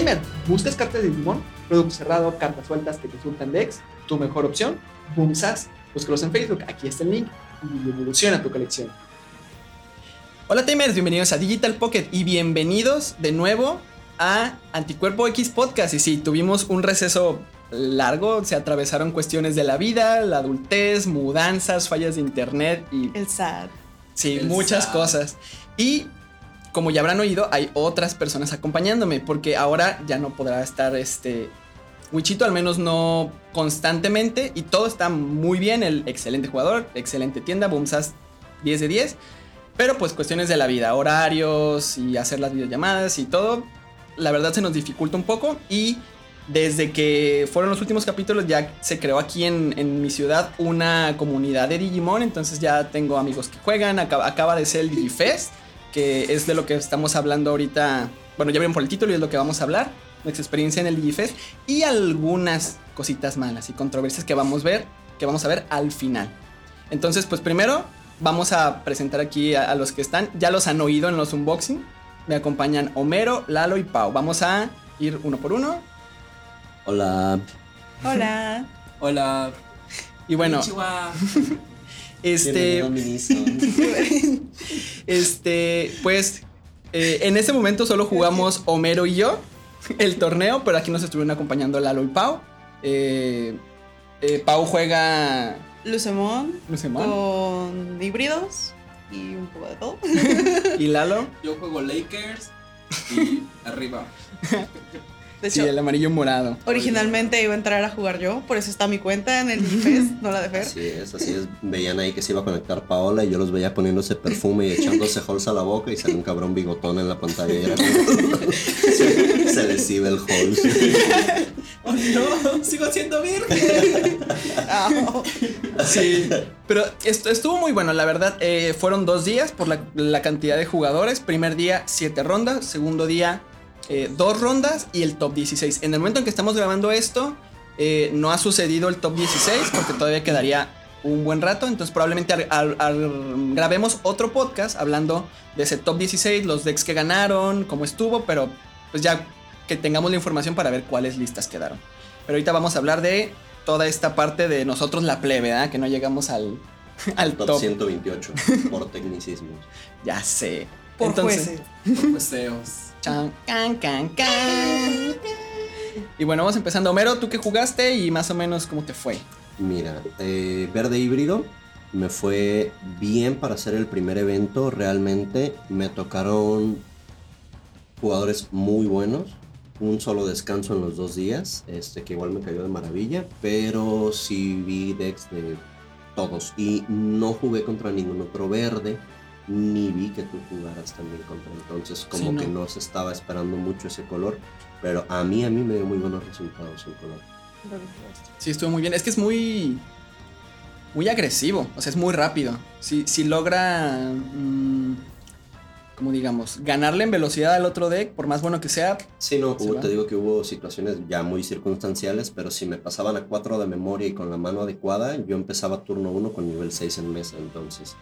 Tamer, ¿buscas cartas de Digimon? Producto cerrado, cartas sueltas que te surtan decks, tu mejor opción. Boomsas, búscalos en Facebook, aquí está el link y evoluciona tu colección. Hola Tamers, bienvenidos a Digital Pocket y bienvenidos de nuevo a Anticuerpo X Podcast. Y sí, tuvimos un receso largo, se atravesaron cuestiones de la vida, la adultez, mudanzas, fallas de internet y... El SAD. Sí, El muchas SAD. cosas. Y como ya habrán oído, hay otras personas acompañándome, porque ahora ya no podrá estar este Wichito, al menos no constantemente, y todo está muy bien, el excelente jugador, excelente tienda, Boomsas 10 de 10, pero pues cuestiones de la vida, horarios y hacer las videollamadas y todo, la verdad se nos dificulta un poco y desde que fueron los últimos capítulos ya se creó aquí en, en mi ciudad una comunidad de Digimon, entonces ya tengo amigos que juegan, acaba, acaba de ser el Digifest, que es de lo que estamos hablando ahorita, bueno ya vieron por el título y es lo que vamos a hablar, nuestra experiencia en el Digifest y algunas cositas malas y controversias que vamos a ver, que vamos a ver al final. Entonces pues primero vamos a presentar aquí a, a los que están, ya los han oído en los unboxing, me acompañan Homero, Lalo y Pau, vamos a ir uno por uno. Hola. Hola. Hola. Y bueno, Konnichiwa. este, este, pues, eh, en ese momento solo jugamos Homero y yo el torneo, pero aquí nos estuvieron acompañando Lalo y Pau. Eh, eh, Pau juega Lucemón Lucemón con híbridos y un poco de todo. y Lalo, Yo juego Lakers y arriba. De sí, el amarillo morado. originalmente iba a entrar a jugar yo, por eso está mi cuenta en el GFest, no la de Fer. Así es, así es. Veían ahí que se iba a conectar Paola y yo los veía poniéndose perfume y echándose holes a la boca y salió un cabrón bigotón en la pantalla y era como- se, se les iba el Halls. ¡Oh no! ¡Sigo siendo virgen! Sí, pero esto estuvo muy bueno, la verdad. eh, fueron dos días por la, la cantidad de jugadores. Primer día, siete rondas. Segundo día, eh, dos rondas y el top 16. En el momento en que estamos grabando esto, eh, no ha sucedido el top 16 porque todavía quedaría un buen rato. Entonces, probablemente al- al- al- grabemos otro podcast hablando de ese top 16, los decks que ganaron, cómo estuvo, pero pues ya que tengamos la información para ver cuáles listas quedaron. Pero ahorita vamos a hablar de toda esta parte de nosotros la plebe, ¿verdad? Que no llegamos al, al Top, top. 128 por tecnicismos. Ya sé. por Entonces, jueces. Por deseos. Chan, can, can, can. Y bueno, vamos empezando. Homero, ¿tú qué jugaste y más o menos cómo te fue? Mira, eh, verde híbrido me fue bien para hacer el primer evento. Realmente me tocaron jugadores muy buenos. Un solo descanso en los dos días, este que igual me cayó de maravilla, pero sí vi decks de todos y no jugué contra ningún otro verde, ni vi que tú jugaras también contra. Entonces como Sí, que no. se estaba esperando mucho ese color, pero a mí a mí me dio muy buenos resultados el color. Sí, estuvo muy bien. Es que es muy. Muy agresivo. O sea, es muy rápido. Si, si logra. mm, como digamos, ganarle en velocidad al otro deck, por más bueno que sea. Sí, no, Se hubo- te digo que hubo situaciones ya muy circunstanciales, pero si me pasaban a 4 de memoria y con la mano adecuada, yo empezaba turno 1 con nivel 6 en mesa, entonces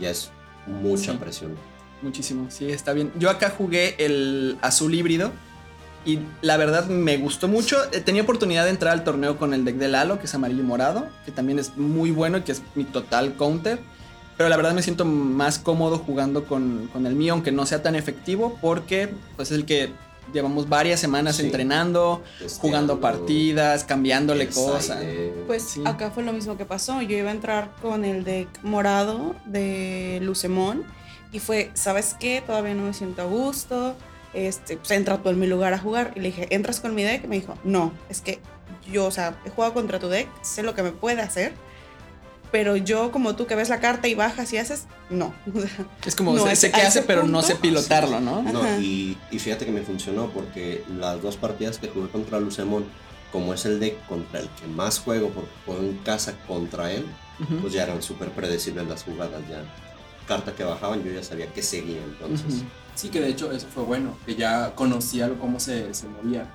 ya es mucha Sí. presión. Muchísimo, sí, está bien. Yo acá jugué el azul híbrido y la verdad me gustó mucho. Eh, Tenía oportunidad de entrar al torneo con el deck de Lalo, que es amarillo y morado, que también es muy bueno y que es mi total counter. Pero la verdad me siento más cómodo jugando con, con el mío, aunque no sea tan efectivo, porque pues es el que llevamos varias semanas Sí. entrenando, jugando partidas, cambiándole cosas. Pues Sí. acá fue lo mismo que pasó. Yo iba a entrar con el deck morado de Lucemón y fue, ¿sabes qué? Todavía no me siento a gusto. Este, pues entra tú en mi lugar a jugar. Y le dije, ¿entras con mi deck? Y me dijo, no, es que yo, o sea, he jugado contra tu deck, sé lo que me puede hacer. Pero yo, como tú que ves la carta y bajas y haces, no. O sea, Es como, No, sé, sé qué hace, pero no sé pilotarlo, ¿no? No, y, y fíjate que me funcionó porque las dos partidas que jugué contra Lucemón, como es el deck contra el que más juego porque juego en casa contra él, pues ya eran súper predecibles las jugadas, ya carta que bajaban yo ya sabía que seguía, entonces... Sí, que de hecho eso fue bueno, que ya conocía cómo se, se movía.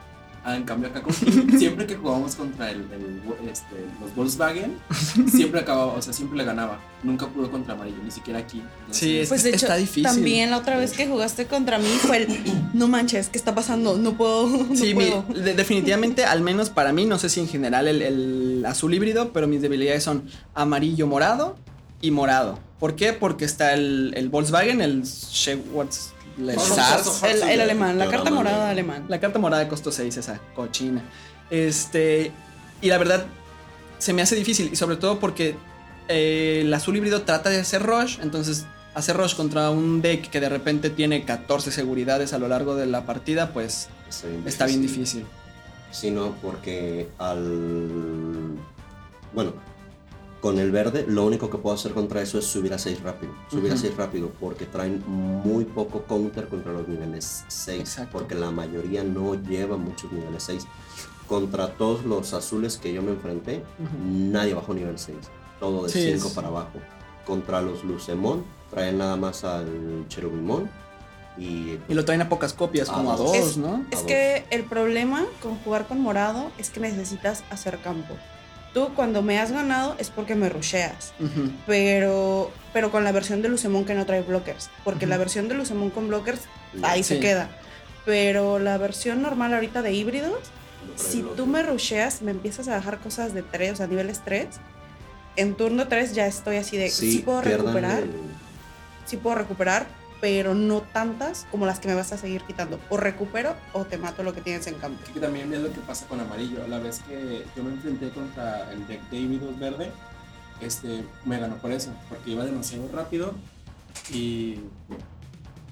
Ah, en cambio acá con siempre que jugábamos contra el, el- este, los Volkswagen, siempre acababa, o sea, siempre le ganaba. Nunca pudo contra amarillo, ni siquiera aquí. Entonces, Sí, es- Pues de hecho, está difícil. también la otra vez que jugaste contra mí fue el no manches, ¿qué está pasando? No puedo, no Sí, mi- puedo. de- definitivamente, al menos para mí, no sé si en general el, el azul híbrido, pero mis debilidades son amarillo morado y morado. ¿Por qué? Porque está el, el Volkswagen, el Schwarz, el Sars, El, el alemán, la carta morada alemán. La carta morada costó 6, esa cochina. Este. Y la verdad, se me hace difícil. Y sobre todo porque eh, el azul híbrido trata de hacer rush. Entonces, hacer rush contra un deck que de repente tiene 14 seguridades a lo largo de la partida, pues Está bien está bien difícil. Sí, no, porque al. Bueno, con el verde, lo único que puedo hacer contra eso es subir a 6 rápido. Subir a Ujú. 6 rápido, porque traen muy poco counter contra los niveles 6. Exacto. Porque la mayoría no lleva muchos niveles 6. Contra todos los azules que yo me enfrenté, nadie bajó nivel 6. Todo de Sí, 5 es- para abajo. Contra los Lucemon, traen nada más al Cherubimon. Y, Y lo traen a pocas copias, Ah, como a dos. Es- ¿no? Es A que el problema con jugar con morado es que necesitas hacer campo. Tú cuando me has ganado es porque me rusheas. Pero, pero con la versión de Lucemon que no trae blockers. Porque la versión de Lucemon con blockers, ahí se Sí. queda. Pero la versión normal ahorita de híbridos, no si tú me rusheas, me empiezas a bajar cosas de 3, o sea, niveles 3. En turno 3 ya estoy así de, sí, puedo pierdan recuperar, el- sí puedo recuperar, pero no tantas como las que me vas a seguir quitando. O recupero o te mato lo que tienes en campo. Que también es lo que pasa con amarillo. A la vez que yo me enfrenté contra el deck de híbridos verde, este, me ganó por eso, porque iba demasiado rápido y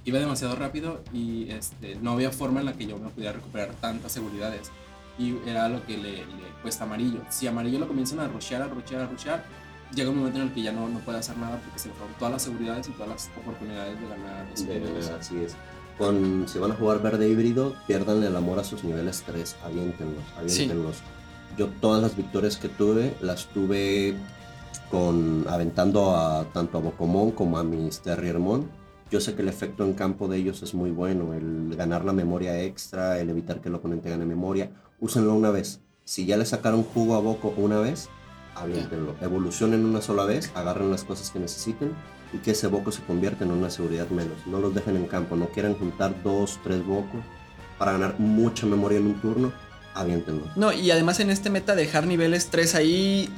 iba demasiado rápido y este, no había forma en la que yo me pudiera recuperar tantas seguridades. Y era lo que le, le cuesta amarillo. Si amarillo lo comienzan a rushear, a rushear, a rushear, llega un momento en el que ya no, no puede hacer nada porque se le fueron todas las seguridades y todas las oportunidades de ganar. de- puntos. así es. Con, si van a jugar verde híbrido, pierdan el amor a sus niveles 3. Aviéntenlos, aviéntenlos. Yo todas las victorias que tuve, las tuve con aventando a tanto a Bocomón como a mis Terriermon. Yo sé que el efecto en campo de ellos es muy bueno, el ganar la memoria extra, el evitar que el oponente gane memoria. Úsenlo una vez. Si ya le sacaron jugo a Boco una vez, aviéntenlo. Evolucionen una sola vez, agarren las cosas que necesiten y que ese Boco se convierta en una seguridad menos. No los dejen en campo, no quieran juntar dos, tres Bocos para ganar mucha memoria en un turno, aviéntenlo. No, y además en este meta dejar niveles 3 ahí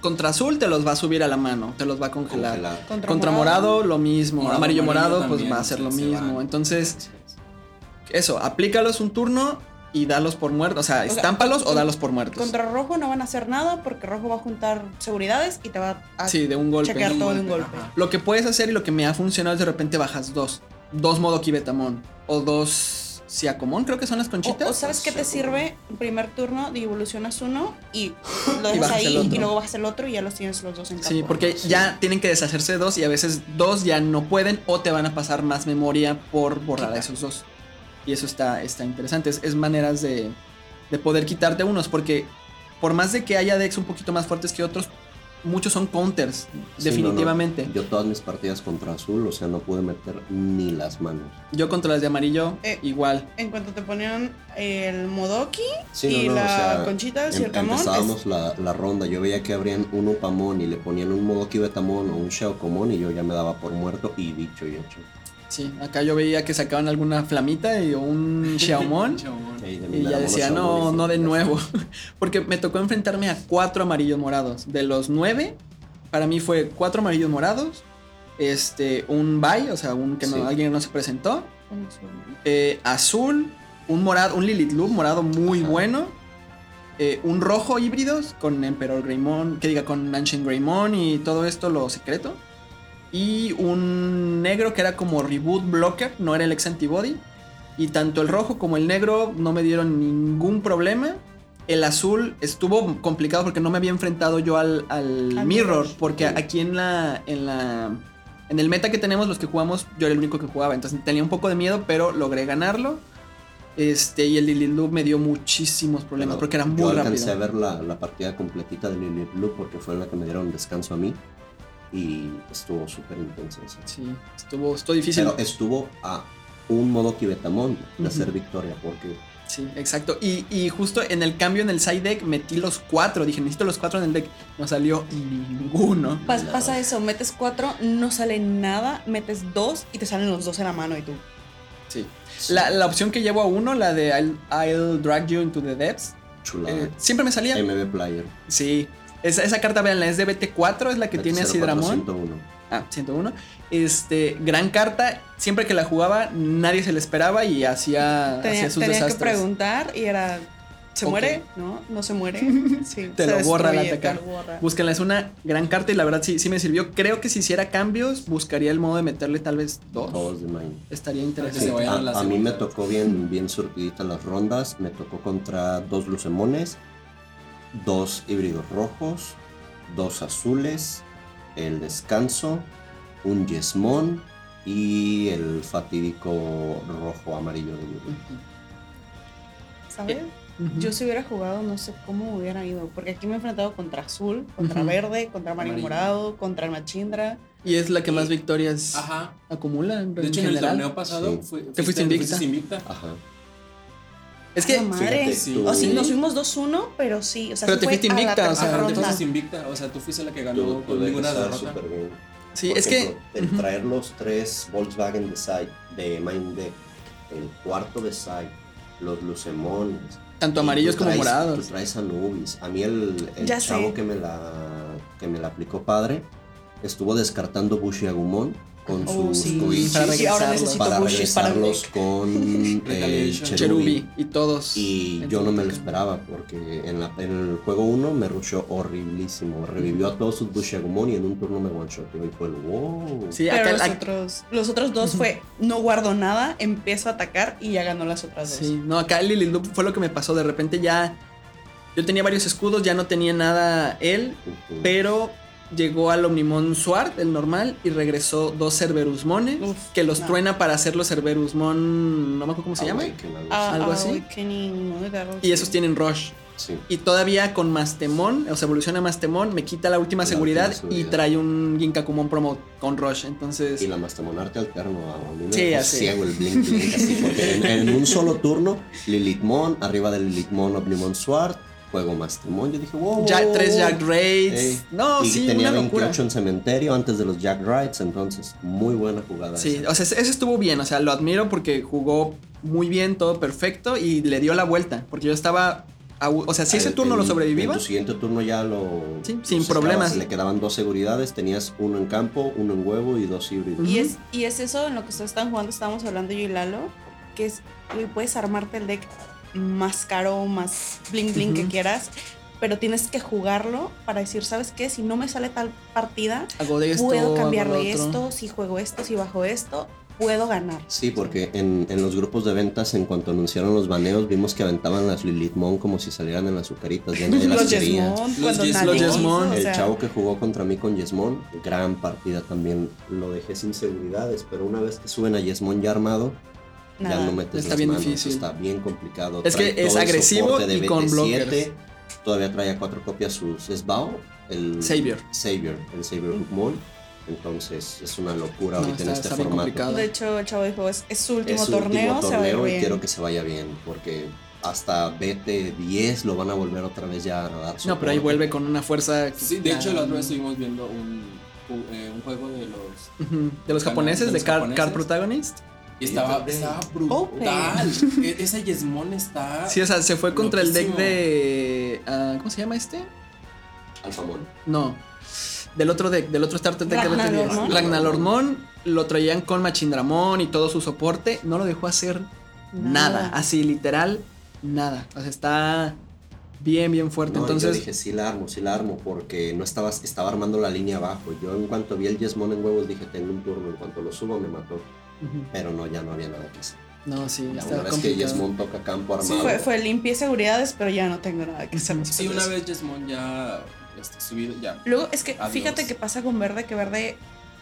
contra azul te los va a subir a la mano, te los va a congelar. Congelar. Contra morado, lo mismo. Morado, amarillo amarillo morado, pues va a ser se- lo mismo. Entonces, eso, aplícalos un turno y dalos por muertos. O sea, sea, estámpalos o con- dalos por muertos. Contra rojo no van a hacer nada porque rojo va a juntar seguridades y te va a Sí, de un golpe. chequear todo de un golpe. Ajá. Lo que puedes hacer y lo que me ha funcionado es de repente bajas dos. Dos modo Kibetamon. O dos Siacomon, creo que son las conchitas. O, o sabes qué te sirve en primer turno de evolucionas uno y lo Y dejas bajas ahí y otro. luego bajas el otro y ya los tienes los dos en campo. Sí, porque Sí. ya tienen que deshacerse de dos y a veces dos ya no pueden o te van a pasar más memoria por borrar a esos dos. Y eso está, está interesante. Es, es maneras de, de poder quitarte unos porque por más de que haya decks un poquito más fuertes que otros, muchos son counters, Sí, definitivamente. no, no. Yo todas mis partidas contra azul, o sea, no pude meter ni las manos. Yo contra las de amarillo, Eh, igual. En cuanto te ponían el Modoki Sí, y no, no, la o sea, conchita y em- el camón, empezábamos es- la, la ronda, yo veía que abrían un Upamon y le ponían un Modoki Betamon o un Sheokomon y yo ya me daba por muerto y dicho y hecho. Sí, acá yo veía que sacaban alguna flamita y un Xiaomon. De Y ya decía, no, no de nuevo. Porque me tocó enfrentarme a cuatro amarillos morados. De los nueve, para mí fue cuatro amarillos morados. Este, un bye, o sea, un que no, Sí. alguien no se presentó. eh, azul, un morado, un Lilith Loop morado muy Ajá. bueno. eh, un rojo híbridos con Emperor Greymon, que diga con Ancient Greymon y todo esto lo secreto. Y un negro que era como reboot blocker, no era el ex antibody. Y tanto el rojo como el negro no me dieron ningún problema. El azul estuvo complicado porque no me había enfrentado yo al, al Al mirror. Porque Sí. aquí en la, en la. En el meta que tenemos, los que jugamos, yo era el único que jugaba. Entonces tenía un poco de miedo, pero logré ganarlo. Este, y el Lilith Loop me dio muchísimos problemas Pero porque era muy Yo alcancé rápido. a ver la, la partida completita de Lilith Blue porque fue la que me dieron descanso a mí y estuvo súper intenso. esa. Sí, estuvo, estuvo difícil. Pero estuvo a un modo Kibetamon de Ujú. hacer victoria porque Sí, exacto. Y, y justo en el cambio en el side deck metí los cuatro. Dije, necesito los cuatro en el deck. No salió ninguno. Pas- pasa eso, metes cuatro, no sale nada, metes dos y te salen los dos en la mano y tú. Sí. La, la opción que llevo a uno, la de I'll, I'll drag you into the depths, Chulada. eh, siempre me salía. MB Player. Sí. Esa, esa carta, veanla, es de BT4, es la que tiene a Sidramon. 101. Ah, 101. Este, gran carta. Siempre que la jugaba, nadie se la esperaba y hacía, Tenía, hacía sus tenía que desastres. preguntar y era. ¿Se muere? ¿No? ¿No se muere? Sí. Te se lo borra atacar. te lo borra. Búsquenla, es una gran carta y la verdad sí, sí me sirvió. Creo que si hiciera cambios, buscaría el modo de meterle tal vez dos. Todos de mine. Estaría interesante. vayan a la a, a mí me tocó bien, bien surtidita las rondas. Me tocó contra dos lucemones, dos híbridos rojos, dos azules, el descanso, un yesmón y el fatídico rojo amarillo de Yuri. ¿Sabes? Ujú. Yo si hubiera jugado, no sé cómo hubiera ido. Porque aquí me he enfrentado contra azul, contra verde, contra amarillo Amarillo. morado, contra el machindra. Y es la que más victorias Ajá. acumula en De hecho, en el general. torneo pasado Sí. fui- Te fuiste invicta. invicta. Ajá. Es ¡A que madre! Sí. tú- O sí, nos fuimos 2-1, pero sí. O sea, Pero sí te fue fuiste a la invicta, o sea, tercera Ajá, te ronda. fuiste invicta. O sea, tú fuiste la que ganó Yo con pude ninguna derrota. súper bien. sí, Por es que ejemplo, el Ujú. traer los tres Volkswagen de side, de Mind Deck, el cuarto de side, los lucemones. tanto amarillos tú como traes- morados. Tú traes Anubis. A mí el, el chavo sé. que me, la, que me la aplicó padre estuvo descartando Bushi Agumon con Oh, sus sí. Koichis Para regresarlos. necesito para el regresarlos con el Retaliation. Cherubi. Y todos. Y yo no me lo esperaba porque en, la- en el juego 1 me rushó horriblísimo. Revivió a todos sus Bushi Agumon y en un turno me one-shoteó y fue el wow. Sí, Pero acá, los, acá- otros, los otros dos fue, no guardo nada, empiezo a atacar y ya ganó las otras dos. Sí, no, acá Lily Loop fue lo que me pasó. De repente ya. Yo tenía varios escudos, ya no tenía nada él, pero llegó al Omnimon Sword, el normal, y regresó dos Cerberusmones, Uf, que los no. truena para hacer los Cerberusmon. No me acuerdo cómo se llama. Awaken, algo Ah, Algo así. Y esos tienen Rush. Sí. Y todavía con Mastemon, o sea, evoluciona Mastemon, me quita la última La seguridad, última y trae un Ginkakumon Promo con Rush. Entonces, Y la Mastemonarte alterno a mí me Sí, así. ciego el blink blink así porque en, en un solo turno Lilithmon, arriba del Lilithmon Omnimon Sword, juego Mastemon, yo dije, wow. ya wow, tres wow". Jack Raids. Ey. No, y sí, tenía una 28 locura. en cementerio antes de los Jack Rides, entonces muy buena jugada. Sí, esa. o sea, ese ese estuvo bien, o sea, lo admiro porque jugó muy bien, todo perfecto y le dio la vuelta, porque yo estaba, a- o sea, si ese En- turno lo sobrevivía, En tu siguiente turno ya lo. Sí, sin problemas. Le quedaban dos seguridades, tenías uno en campo, uno en huevo y dos híbridos. Y es, y es eso en lo que ustedes están jugando, estábamos hablando yo y Lalo, que es, güey, puedes armarte el deck más caro, más bling bling que quieras, pero tienes que jugarlo para decir, ¿sabes qué? Si no me sale tal partida, hago de esto, puedo cambiarle esto, si juego esto, si bajo esto, puedo ganar. Sí, porque en, en los grupos de ventas, en cuanto anunciaron los baneos, vimos que aventaban las Lilithmon como si salieran en las azucaritas. Ya nadie las Los. Yesmon, Los Yes- o El sea, chavo que jugó contra mí con Yesmon, gran partida también. Lo dejé sin seguridades, pero una vez que suben a Yesmon ya armado, ya nada. no metes Está las bien manos, difícil. Está bien complicado. Es que Trae es todo el agresivo de y con BT7, blockers. Todavía trae a cuatro copias sus Sbao, el Savior. Savior, el Savior Hookmon. Entonces es una locura No, ahorita está- en este formato. complicado. De hecho, el chavo dijo, es, es su último es su torneo, último se va a ir torneo y bien. quiero que se vaya bien, porque hasta BT10 lo van a volver otra vez ya a dar No, pero ahí vuelve con una fuerza. que- Sí, de hecho, ya- la otra vez estuvimos viendo un, un, eh, un juego de los. Ujú, De los japoneses, de de los Car, japoneses. Car Protagonist. Y estaba, estaba brutal. E- Ese Yesmon está. Sí, o sea, se fue contra el deck de. ah, ¿Cómo se llama este? Alfamón. No. Del otro deck, del otro starter deck de Ragnarormon. BT10. Ragnarormon lo traían con Machindramon y todo su soporte. No lo dejó hacer nada. Nada. Así, literal, nada. O sea, está bien, bien fuerte. No, y yo Entonces, dije, sí la armo, sí la armo, porque no estaba, estaba armando la línea abajo. Yo en cuanto vi el Yesmon en huevos dije, tengo un turno, en cuanto lo subo me mató. Pero no, ya no había nada que hacer. no, sí, Ya está una vez que complicado. Yesmon toca campo Sí, armado. fue, fue limpié seguridades, pero ya no tengo nada que hacer. Sí, una vez Yesmon ya este, subido, ya. Luego es que Adiós. fíjate que pasa con verde, que verde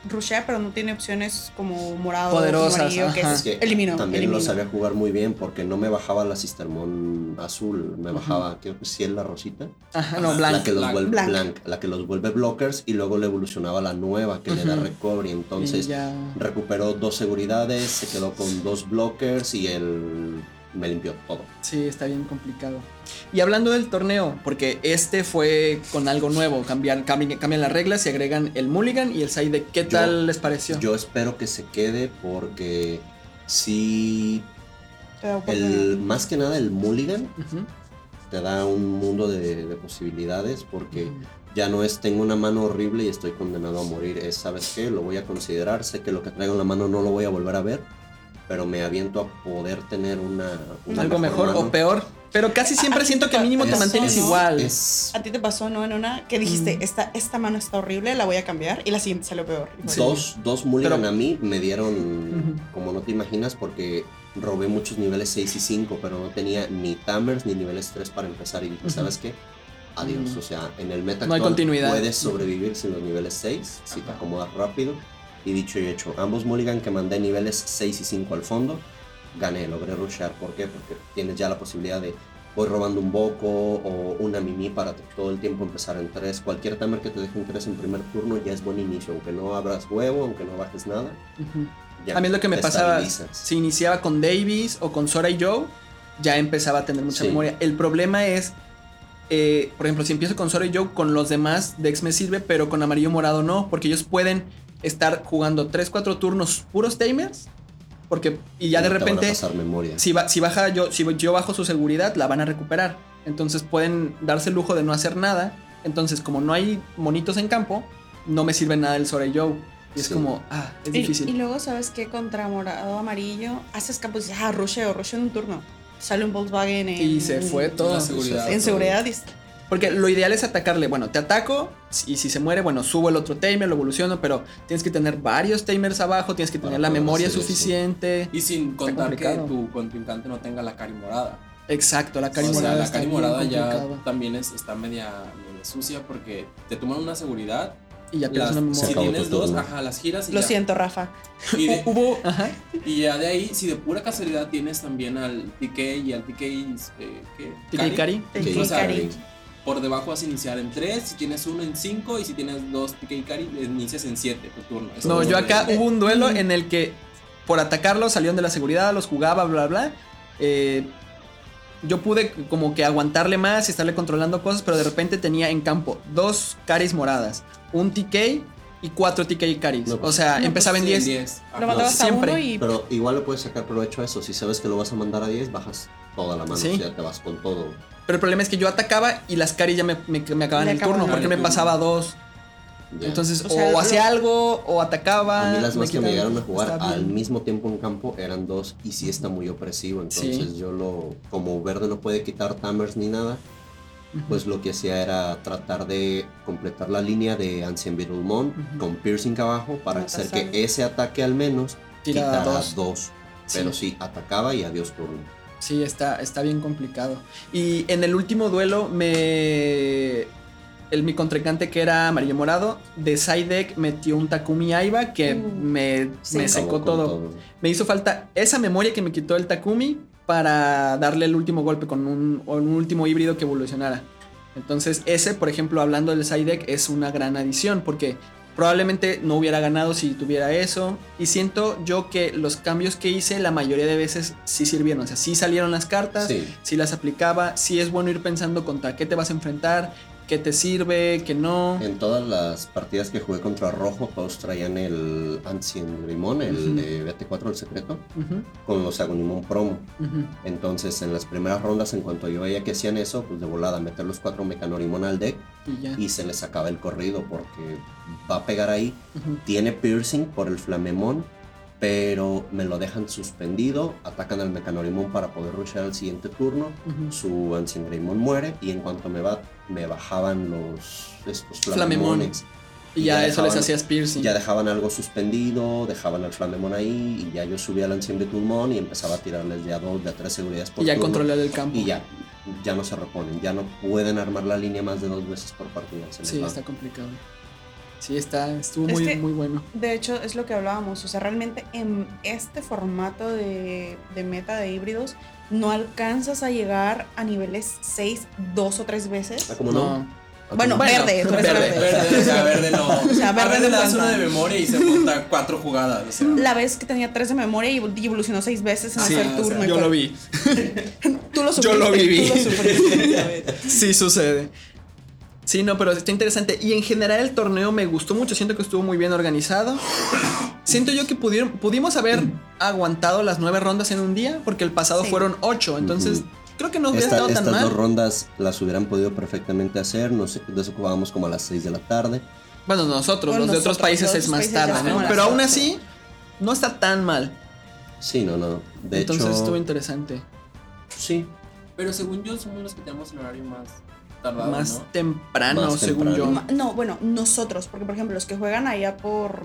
rushea, pero no tiene opciones como morado, Poderosas, amarillo, que ajá. es, que eliminó, también eliminó. lo sabía jugar muy bien porque no me bajaba la Cistermon azul, me bajaba, creo que sí es la rosita. Ajá, no, Ajá, blanco. La que, los Blanc. vuelve, Blanc. blanc, la que los vuelve blockers y luego le evolucionaba la nueva que le da recovery. Entonces ya. recuperó dos seguridades, se quedó con dos blockers y el me limpió todo. Sí, está bien complicado. Y hablando del torneo, porque este fue con algo nuevo, cambian, cambian, cambian las reglas y agregan el Mulligan y el side. ¿Qué Yo- tal les pareció? Yo espero que se quede porque sí, el, más que nada el mulligan te da un mundo de, de posibilidades porque ya no es tengo una mano horrible y estoy condenado a morir. Es, ¿sabes qué? Lo voy a considerar. Sé que lo que traigo en la mano no lo voy a volver a ver, pero me aviento a poder tener una... una Algo mejor o peor. Pero casi siempre siento que mínimo te es- mantienes ¿no? igual. Es A ti te pasó, ¿no? En una que dijiste, Mm. esta, esta mano está horrible, la voy a cambiar. Y la siguiente salió peor. Sí. dos, dos mulligan Pero- a mí me dieron, como no te imaginas, porque robé muchos niveles 6 y 5, pero no tenía ni Tamers ni niveles 3 para empezar. Y dije, Ujú. ¿sabes qué? Adiós. Ujú. O sea, en el meta No hay continuidad. puedes sobrevivir sin los niveles 6, si te acomodas rápido. Y dicho y hecho, ambos mulligan que mandé niveles 6 y 5 al fondo, gané, logré rushear. ¿Por qué? Porque tienes ya la posibilidad de voy robando un Boco o una Mimi para todo el tiempo empezar en 3. Cualquier tamer que te deje un 3 en primer turno ya es buen inicio, aunque no abras huevo, aunque no bajes nada. Ya A mí es lo que me pasaba, si iniciaba con Davis o con Sora y Joe, ya empezaba a tener mucha Sí. memoria. El problema es, eh, por ejemplo, si empiezo con Sora y Joe, con los demás Dex me sirve, pero con amarillo morado no, porque ellos pueden estar jugando 3, 4 turnos puros tamers, porque, y ya de repente, pasar memoria. si, ba- si baja yo, si yo bajo su seguridad, la van a recuperar. Entonces pueden darse el lujo de no hacer nada. Entonces, como no hay monitos en campo, no me sirve nada el Sora y Joe. Y es Sí. como, ah, es Y, difícil. y luego, ¿sabes qué? Contra morado, amarillo, haces campo y dices, ah, rusheo, rusheo en un turno. Sale un Volkswagen en, Y se fue todo. La seguridad. en seguridad. Porque lo ideal es atacarle, bueno, te ataco y si se muere, bueno, subo el otro tamer, lo evoluciono, pero tienes que tener varios tamers abajo, tienes que tener la memoria hacer eso. suficiente. Y sin contar que tu contrincante no tenga la cari morada. Exacto, la cari o sea, morada la cari morada ya también es, está media, media sucia porque te toman una seguridad. Y ya pierdes una si memoria. acabó tienes dos, ajá, las giras y Lo ya. siento, Rafa. Y, de- Hubo, ajá, y ya de ahí, si de pura casualidad tienes también al TK y al TK, eh, ¿qué? Tiki Cari. El Sí, O sea, Cari. Por debajo vas a iniciar en 3, si tienes uno en 5 y si tienes dos TK Cari, inicias en 7 tu turno. Eso No, yo acá de- hubo un duelo en el que por atacarlos salieron de la seguridad, los jugaba, bla, bla. Eh, yo pude como que aguantarle más y estarle controlando cosas, pero de repente tenía en campo dos caris moradas, un TK y cuatro TK caris. No, o pues, sea, no, empezaba en 10. Ajá. Lo no, mandabas a uno y Pero igual le puedes sacar provecho a eso. Si sabes que lo vas a mandar a 10, bajas toda la mano. Sí. O sea, te vas con todo. Pero el problema es que yo atacaba y las caris ya me, me, me acababan el turno porque me pasaba dos. Ya. Entonces, O sea, o lo- hacía algo o atacaba. a mí las más que me llegaron a jugar al mismo tiempo en campo eran dos y sí está muy opresivo. Entonces Sí. yo lo, como verde no puede quitar tamers ni nada, pues lo que hacía era tratar de completar la línea de Ancient Beetlemon Ujú. con piercing abajo para hacer que ese ataque al menos Tira quitara dos. dos. Pero sí, atacaba y adiós turno. Sí, está, está bien complicado. Y en el último duelo me... El, mi contrincante que era amarillo morado, de side deck metió un Takumi Aiba que Uh, me, sí. me secó todo. Me hizo falta esa memoria que me quitó el Takumi para darle el último golpe con un, un último híbrido que evolucionara. Entonces ese, por ejemplo, hablando del side deck, es una gran adición porque probablemente no hubiera ganado si tuviera eso. Y siento yo que los cambios que hice la mayoría de veces sí sirvieron. O sea, sí salieron las cartas, Sí. sí las aplicaba, sí es bueno ir pensando contra qué te vas a enfrentar, qué te sirve, qué no. En todas las partidas que jugué contra Rojo, todos traían el Ancient Rimón, el de BT4, el secreto, con los Agonimon promo. Entonces, en las primeras rondas, en cuanto yo veía que hacían eso, pues de volada, meter los cuatro Mecanorimon al deck Y se les acaba el corrido porque va a pegar ahí. Tiene piercing por el Flamemon, pero me lo dejan suspendido. Atacan al Mecanorimon para poder rushar al siguiente turno. Su Ancient Greymon muere y en cuanto me va, me bajaban los estos Flamemon. Flamemones. Y ya, ya eso les hacías piercing. Ya dejaban algo suspendido, dejaban al Flamemon ahí y ya yo subía al Ancient Beetlemon y empezaba a tirarles de a dos, de a tres seguridades por y ya controlar el campo. Y ya, ya no se reponen, ya no pueden armar la línea más de dos veces por partida. se Sí, está complicado. Sí, está, estuvo Es muy, que- muy bueno. De hecho, es lo que hablábamos. O sea, realmente en este formato de, de meta de híbridos, no alcanzas a llegar a niveles 6 dos o tres veces. Ah, ¿cómo no? No, Bueno, Bueno, verde, verde. verde. Verde, o sea, verde no. O sea, verde verde no le das una de memoria y se monta cuatro jugadas. O sea. La vez que tenía tres de memoria y evolucionó seis veces en Sí, hacer o turno. sea, y Yo lo vi. Tú lo Yo lo viví. Tú lo. Sí sucede. Sí, no, pero está interesante. Y en general el torneo me gustó mucho. Siento que estuvo muy bien organizado. Siento yo que pudieron, pudimos haber aguantado las nueve rondas en un día, porque el pasado Sí. fueron ocho. Entonces, creo que no hubiera Esta- estado estas tan mal. dos rondas las hubieran podido perfectamente hacer, nos desocupábamos como a las 6 de la tarde. Bueno, nosotros, Bueno, los de otros países es más países tarde, ¿no? Pero aún así, no está tan mal. Sí, no, no. De Entonces hecho, estuvo interesante. sí, Pero según yo, somos los que tenemos el horario más tardado, más ¿no? temprano, Más según temprano. yo. No, bueno, nosotros, porque por ejemplo, los que juegan allá por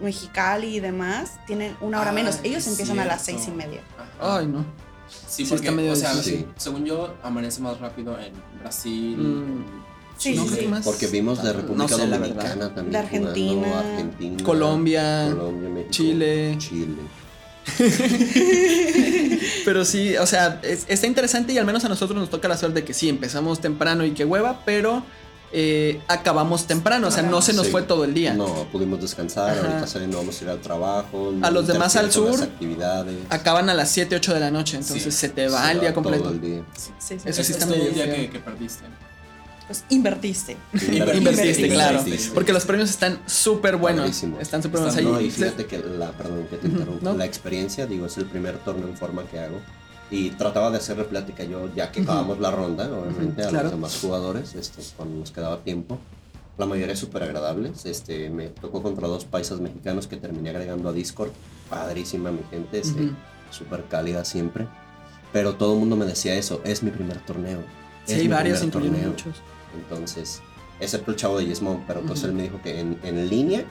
Mexicali y demás, tienen una hora Ah, menos. Ellos empiezan a las seis y media. Ajá. Ay, no. Sí, sí porque, está medio o sea, según yo, amanece más rápido en Brasil. Mm. en Sí, No, sí, porque vimos de República no sé, la Dominicana también. De Argentina. jugando, Argentina, Colombia, Colombia, México, Chile. Chile. Pero sí, o sea, es- está interesante y al menos a nosotros nos toca la suerte de que sí, empezamos temprano y que hueva, pero eh, acabamos temprano, o sea, no se nos Sí. fue todo el día. No, pudimos descansar, Ajá. ahorita saliendo vamos a ir al trabajo. A los demás al sur, actividades. Acaban a las 7, 8 de la noche, entonces Sí, se te va Se el va día todo completo. el día. Sí. Sí, sí. Eso sí es está todo medio el día feo. que, que perdiste. Pues invertiste. Invertiste, Invertiste, claro. invertiste. Porque los premios están súper buenos. Están súper buenos. Ahí No, y fíjate que la, perdón que te Ujú, interrumpo, no. la experiencia, digo, es el primer torneo en forma que hago. Y trataba de hacerle plática yo, ya que Ujú. acabamos la ronda, obviamente, Ujú, a claro. los demás jugadores, este, cuando nos quedaba tiempo. La mayoría súper agradables. Este, me tocó contra dos paisas mexicanos que terminé agregando a Discord. Padrísima mi gente, este, súper cálida siempre. Pero todo el mundo me decía eso, es mi primer torneo. Sí, es hay mi varios, torneo". muchos. Entonces, excepto el chavo de Gismond, pero pues Ujú. él me dijo que en, en línea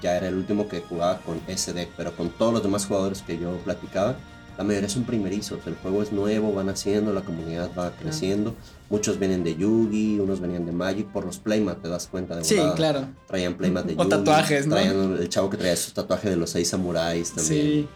ya era el último que jugaba con ese deck, pero con todos los demás jugadores que yo platicaba, la mayoría son primerizos, el juego es nuevo, van haciendo, la comunidad va creciendo, muchos vienen de Yugi, unos venían de Magic, por los playmat te das cuenta de Sí, volada. claro. Traían playmat de O Yugi, tatuajes, ¿no? traían el chavo que traía su tatuaje de los seis samuráis también. Sí.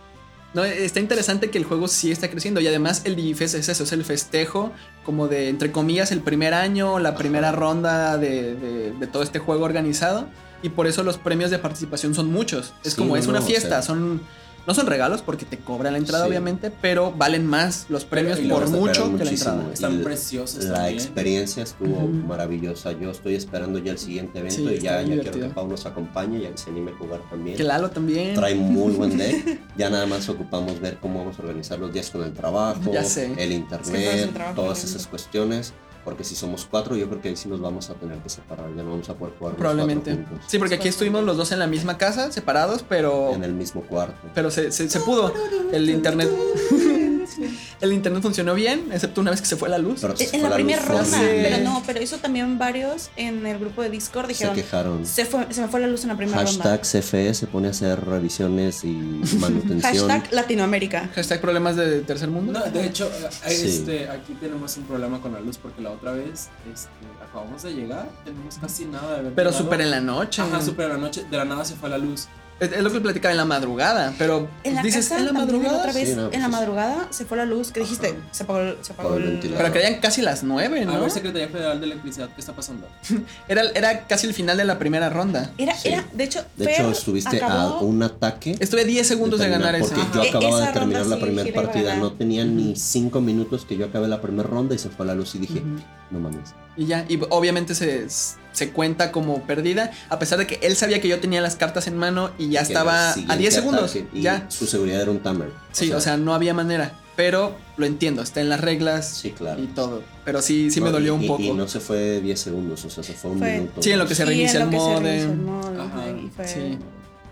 No, está interesante que el juego sí está creciendo y además el Digifest es eso, es el festejo como de, entre comillas, el primer año, la primera ronda de, de- de todo este juego organizado y por eso los premios de participación son muchos. Es Sí, como, no, es una no, o fiesta, sea. son, no son regalos porque te cobran la entrada Sí. obviamente, pero valen más los premios y por se mucho que la entrada. Están Y preciosos La también. experiencia estuvo maravillosa. Yo estoy esperando ya el siguiente evento Sí, y ya, quiero que Pau nos acompañe, ya que se anime a jugar también. Que Lalo también. Trae muy buen deck. Ya nada más ocupamos ver cómo vamos a organizar los días con el trabajo, Ya sé. el Es que internet, trabajo todas esas cuestiones. Porque si somos cuatro, yo creo que ahí sí nos vamos a tener que separar. Ya no vamos a poder jugar Probablemente. Sí, porque aquí estuvimos los dos en la misma casa, separados, pero... en el mismo cuarto. Pero se, se, se pudo. El internet. el internet funcionó bien, excepto una vez que se fue la luz. Pero se En fue la primera ronda, pero no, pero hizo también varios en el grupo de Discord. Se Dijeron, quejaron. se, fue, se me fue la luz en la primera Hashtag ronda. CFE se pone a hacer revisiones y manutención. Hashtag Latinoamérica. Hashtag problemas de tercer mundo. No, de hecho, Sí. este, aquí tenemos un problema con la luz porque la otra vez este, acabamos de llegar, tenemos casi nada de haber pero súper en la noche. Ajá, súper en la noche, de la nada se fue la luz. Es, es lo que platicaba en la madrugada, pero En la dices casa en la madrugada. otra vez, Sí, no, en pues la madrugada se fue la luz. ¿Qué dijiste? Ajá. Se apagó, el- se apagó el el, ventilador. Pero creían casi las nueve, A ¿no? ver, Secretaría Federal de Electricidad, ¿qué está pasando? Era, era casi el final de la primera ronda. Era, Sí. era, de hecho, De Fer hecho, estuviste a un ataque. Estuve 10 segundos de, terminar, ganar ese. Porque yo acababa Esa de terminar la sí primera a partida, no tenía ni cinco minutos que yo acabé la primera ronda y se fue la luz y dije, no mames. Y ya, y obviamente se, se cuenta como perdida, a pesar de que él sabía que yo tenía las cartas en mano y ya Que estaba a siguiente 10 segundos. y Ya. Su seguridad era un tamer. Sí, o sea, no había manera. Pero lo entiendo, está en las reglas sí, claro. y todo. Pero sí, sí me dolió y- un poco. Y no se fue 10 segundos, o sea, se fue un Fue- minuto. Sí, en lo que se Sí, reinicia en el lo que se reinicia el modem. modem, Ajá. y fue- Sí.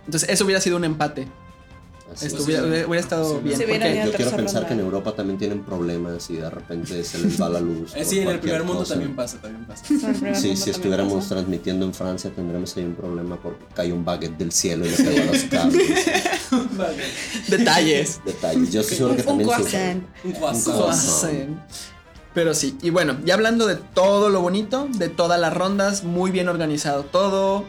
Entonces, eso hubiera sido un empate. Así. Estuviera- hubiera, hubiera estado Sí, bien. Se porque- Yo quiero pensar ronda. que en Europa también tienen problemas y de repente se les va la luz. Eh, sí, en el primer mundo cosa. también pasa, también pasa. Sí, si estuviéramos transmitiendo en Francia tendremos ahí un problema porque cae un baguette del cielo y le pegó a los cables. Detalles. Detalles. Yo estoy seguro que Un también croissant. Un croissant. Pero sí, y bueno, ya hablando de todo lo bonito, de todas las rondas, muy bien organizado todo.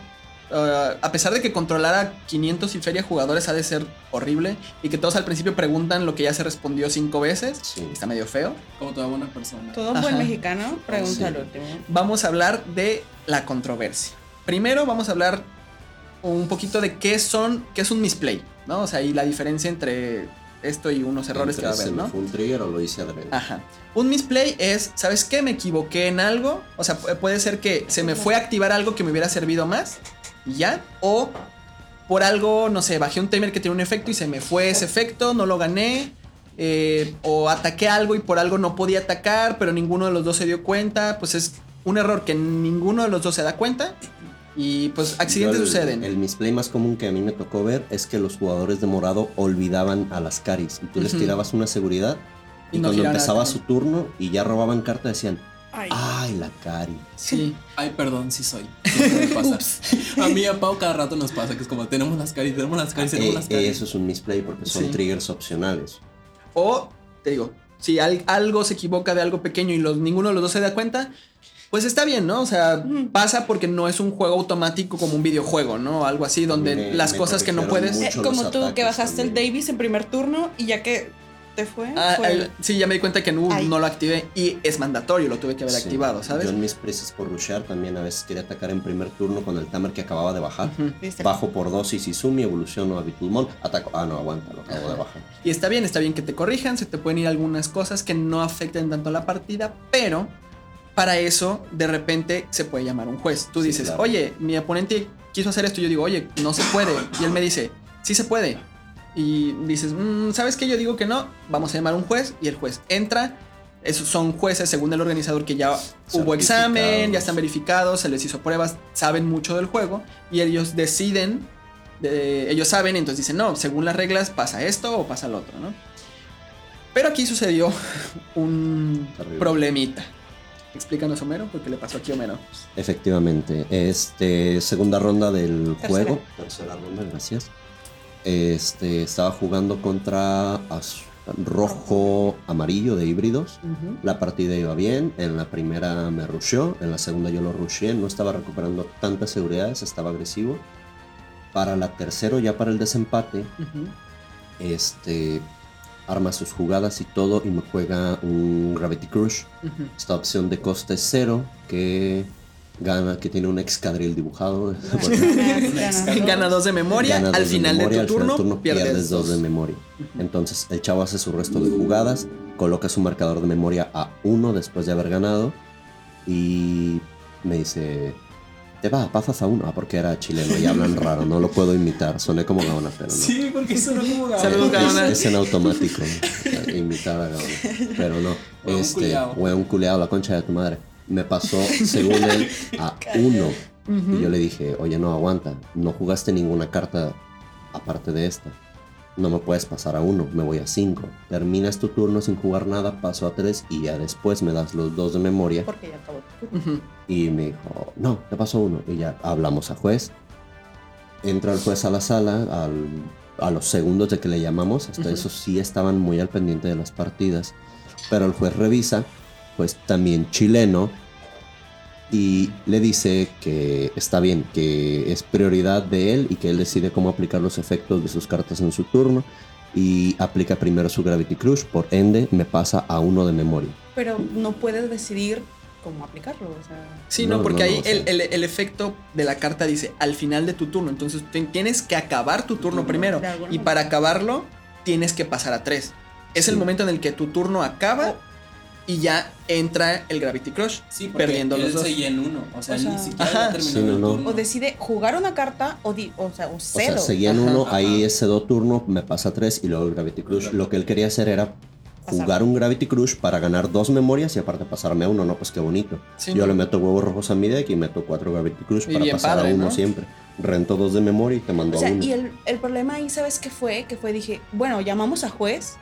Uh, a pesar de que controlar a 500 y feria jugadores ha de ser horrible y que todos al principio preguntan lo que ya se respondió cinco veces, Sí. está medio feo. Como toda buena persona. Todo buen Ajá. mexicano pregunta Sí. al último. Vamos a hablar de la controversia. Primero vamos a hablar un poquito de qué son, qué es un misplay, ¿no? O sea, y la diferencia entre esto y unos errores que va a haber, ¿no? fue un trigger o lo hice adrede. Ajá. Un misplay es, ¿sabes qué? Me equivoqué en algo. O sea, pu- puede ser que se me fue a activar algo que me hubiera servido más. Y ya. O por algo, no sé, bajé un timer que tiene un efecto y se me fue ese efecto, no lo gané. eh, o ataqué algo y por algo no podía atacar, pero ninguno de los dos se dio cuenta. Pues es un error que ninguno de los dos se da cuenta. Y pues accidentes el- suceden. El misplay más común que a mí me tocó ver es que los jugadores de morado olvidaban a las caris y tú les tirabas una seguridad Y y, no cuando empezaba su turno y ya robaban carta decían, Ay. ay, la cari. Sí. Ay, perdón, sí soy. A mí y a Pau cada rato nos pasa que es como tenemos las caras, tenemos las caras, tenemos Eh, las caras. eso es un misplay porque son Sí. triggers opcionales. O, te digo, si al- algo se equivoca de algo pequeño y los, ninguno de los dos se da cuenta, pues está bien, ¿no? O sea, pasa porque no es un juego automático como un videojuego, ¿no? Algo así, donde Me- las me cosas que no puedes... Eh, como tú que bajaste el. Davis en primer turno y ya que te fue. Ah, fue el- sí, ya me di cuenta que no, lo activé y es mandatorio, lo tuve que haber Sí. activado, ¿sabes? Yo en mis presas por rushear también a veces quería atacar en primer turno con el tamer que acababa de bajar. Bajo por dos y Izumi, evoluciono a Bitulmon, ataco. Ah, no, aguanta, lo acabo de bajar. Y está bien, está bien que te corrijan, se te pueden ir algunas cosas que no afecten tanto a la partida, pero para eso de repente se puede llamar un juez. Tú Sí, dices, claro. oye, mi oponente quiso hacer esto, y yo digo, oye, no se puede. Y él me dice, sí se puede. Y dices, "Mm, ¿sabes qué? Yo digo que no, vamos a llamar un juez y el juez entra. Esos son jueces, según el organizador, que ya hubo examen, ya están verificados, se les hizo pruebas, saben mucho del juego y ellos deciden, de- ellos saben, entonces dicen, no, según las reglas pasa esto o pasa lo otro, ¿no? Pero aquí sucedió un problemita. Explícanos, Homero, porque le pasó aquí a Homero. Efectivamente, este segunda ronda del Tercera. juego, tercera ronda, gracias. Este estaba jugando contra rojo amarillo de híbridos. La partida iba bien, en la primera me rusheó, en la segunda yo lo rusheé, no estaba recuperando tantas seguridades, estaba agresivo. Para la tercera, ya para el desempate, este arma sus jugadas y todo y me juega un Gravity Crush. Esta opción de coste cero que gana, que tiene un excadril dibujado. Gana dos de memoria, gana al dos de final memoria, de al tu final turno, del turno pierdes, dos de memoria. Entonces el chavo hace su resto de jugadas, coloca su marcador de memoria a uno después de haber ganado y me dice, te va, pasas a uno. Ah, porque era chileno y hablan raro, no lo puedo imitar, soné como Gaona, pero no. Sí, porque eso no como Saludos, Es- Gaona. Es, en automático imitar a Gaona. Pero no. Este, hueón culeado, la concha de tu madre. Me pasó, según él, a uno. Y yo le dije, oye, no, aguanta. No jugaste ninguna carta aparte de esta. No me puedes pasar a uno, me voy a cinco. Terminas tu turno sin jugar nada, paso a tres y ya después me das los dos de memoria. Porque ya acabó. Y me dijo, no, te paso uno. Y ya hablamos a juez. Entra el juez a la sala al- a los segundos de que le llamamos. Hasta eso sí estaban muy al pendiente de las partidas. Pero el juez revisa, pues también chileno. Y le dice que está bien, que es prioridad de él y que él decide cómo aplicar los efectos de sus cartas en su turno. Y aplica primero su Gravity Crush, por ende me pasa a uno de memoria. Pero no puedes decidir cómo aplicarlo. O sea, Sí, no, No, porque no, ahí no, o sea- el, el- el efecto de la carta dice al final de tu turno. Entonces tienes que acabar tu turno primero. Y manera. para acabarlo, tienes que pasar a tres. Es el momento en el que tu turno acaba y ya entra el Gravity Crush. Sí, perdiendo él los dos. seguía en uno. O sea, O sea, ni siquiera Sí, no, el turno. o decide jugar una carta o, di- o sea, o O cero. sea, seguía en uno, Ajá, ahí ajá. ese do turno, me pasa tres y luego el Gravity Crush. Lo que él quería hacer era Pasar. jugar un Gravity Crush para ganar dos memorias y aparte pasarme a uno, no, pues qué bonito. Sí, Yo ¿no? le meto huevos rojos a mi deck y meto cuatro Gravity Crush Y para pasar padre, a uno ¿no? siempre. Rento dos de memoria y te mando O sea, a uno. y el, el problema ahí, ¿sabes qué fue? Que fue, dije, bueno, llamamos a juez.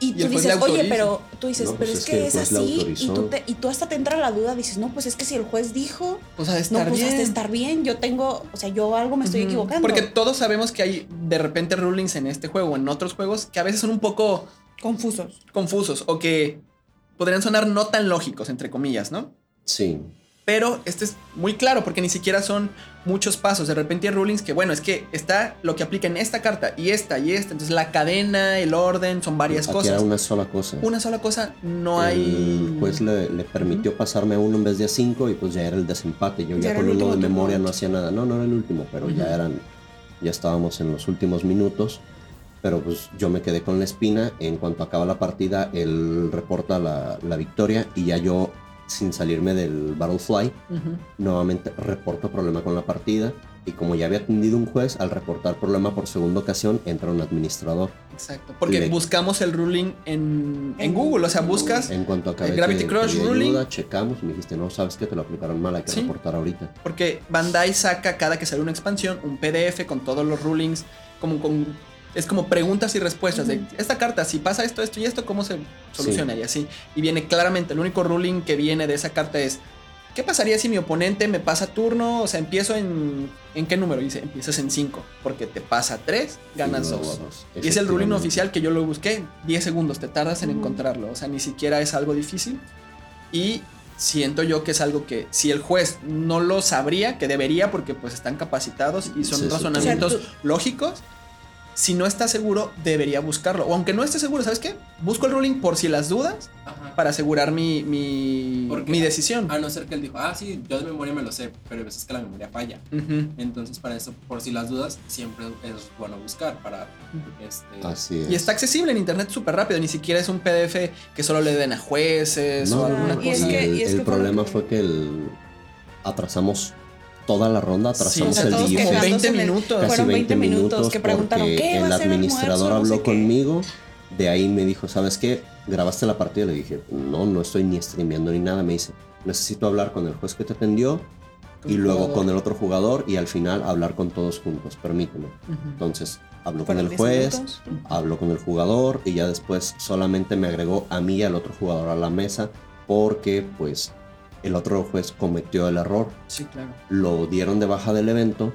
Y Y tú dices, oye, pero tú dices, No, pero pues es, es que es así. Y tú, te, y tú hasta te entra la duda, dices, no, pues es que si el juez dijo, Pues ha de no, estar pues has bien. de estar bien. Yo tengo, o sea, yo algo me estoy equivocando. Porque todos sabemos que hay de repente rulings en este juego o en otros juegos que a veces son un poco Confusos. confusos o que podrían sonar no tan lógicos, entre comillas, ¿no? Sí. Pero este es muy claro porque ni siquiera son muchos pasos. De repente hay rulings que, bueno, es que está lo que aplica en esta carta y esta y esta. Entonces la cadena, el orden, son varias Aquí cosas. era una sola cosa. Una sola cosa, no hay... El juez le, le permitió pasarme a uno en vez de a cinco y pues ya era el desempate. Yo Ya con uno de memoria no hacía nada. No, no era el último, pero ya eran, ya estábamos en los últimos minutos. Pero pues yo me quedé con la espina. En cuanto acaba la partida, él reporta la, la victoria y ya yo, sin salirme del Battlefly, Ujú. nuevamente reporto problema con la partida. Y como ya había atendido un juez, al reportar problema por segunda ocasión, entra un administrador. Exacto. Porque Le- buscamos el ruling en, en Google. O sea, buscas... En cuanto El Gravity que Crush ruling. ayuda, checamos y me dijiste, no, sabes que te lo aplicaron mal, hay que Sí. reportar ahorita. Porque Bandai saca cada que sale una expansión un PDF con todos los rulings, como con es como preguntas y respuestas de esta carta, si pasa esto, esto y esto, ¿cómo se soluciona? Y así. Y viene claramente, el único ruling que viene de esa carta es, ¿qué pasaría si mi oponente me pasa turno? O sea, empiezo en... ¿En qué número? Dice, empiezas en 5, porque te pasa 3, ganas Y luego 2. dos. Y es el ruling oficial que yo lo busqué. 10 segundos, te tardas en encontrarlo. O sea, ni siquiera es algo difícil. Y siento yo que es algo que si el juez no lo sabría, que debería porque pues están capacitados y son Sí, sí, razonamientos O sea, lógicos, si no está seguro, debería buscarlo. O aunque no esté seguro, ¿sabes qué? Busco el ruling por si las dudas Ajá. para asegurar mi, mi, mi decisión. A no ser que él dijo, ah, sí, yo de memoria me lo sé, pero hay veces que la memoria falla. Entonces, para eso, por si las dudas, siempre es bueno buscar para este. Así es. Y está accesible en internet súper rápido, ni siquiera es un PDF que solo le den a jueces No, o alguna no, es cosa. que- el, y es el que fue problema fue que el- atrasamos toda la ronda, Sí, atrasamos o sea, el día. como quejándose 20 en el- minutos. casi Fueron 20 20 minutos, que preguntaron, porque ¿qué va el administrador No sé habló qué. conmigo, de ahí me dijo, ¿sabes qué? ¿Grabaste la partida? Le dije, no, no estoy ni streameando ni nada. Me dice, necesito hablar con el juez que te atendió y luego jugador. con el otro jugador y al final hablar con todos juntos, permíteme. Entonces, habló con el 10 juez, minutos. habló con el jugador y ya después solamente me agregó a mí y al otro jugador a la mesa porque pues el otro juez cometió el error. Sí, claro. Lo dieron de baja del evento,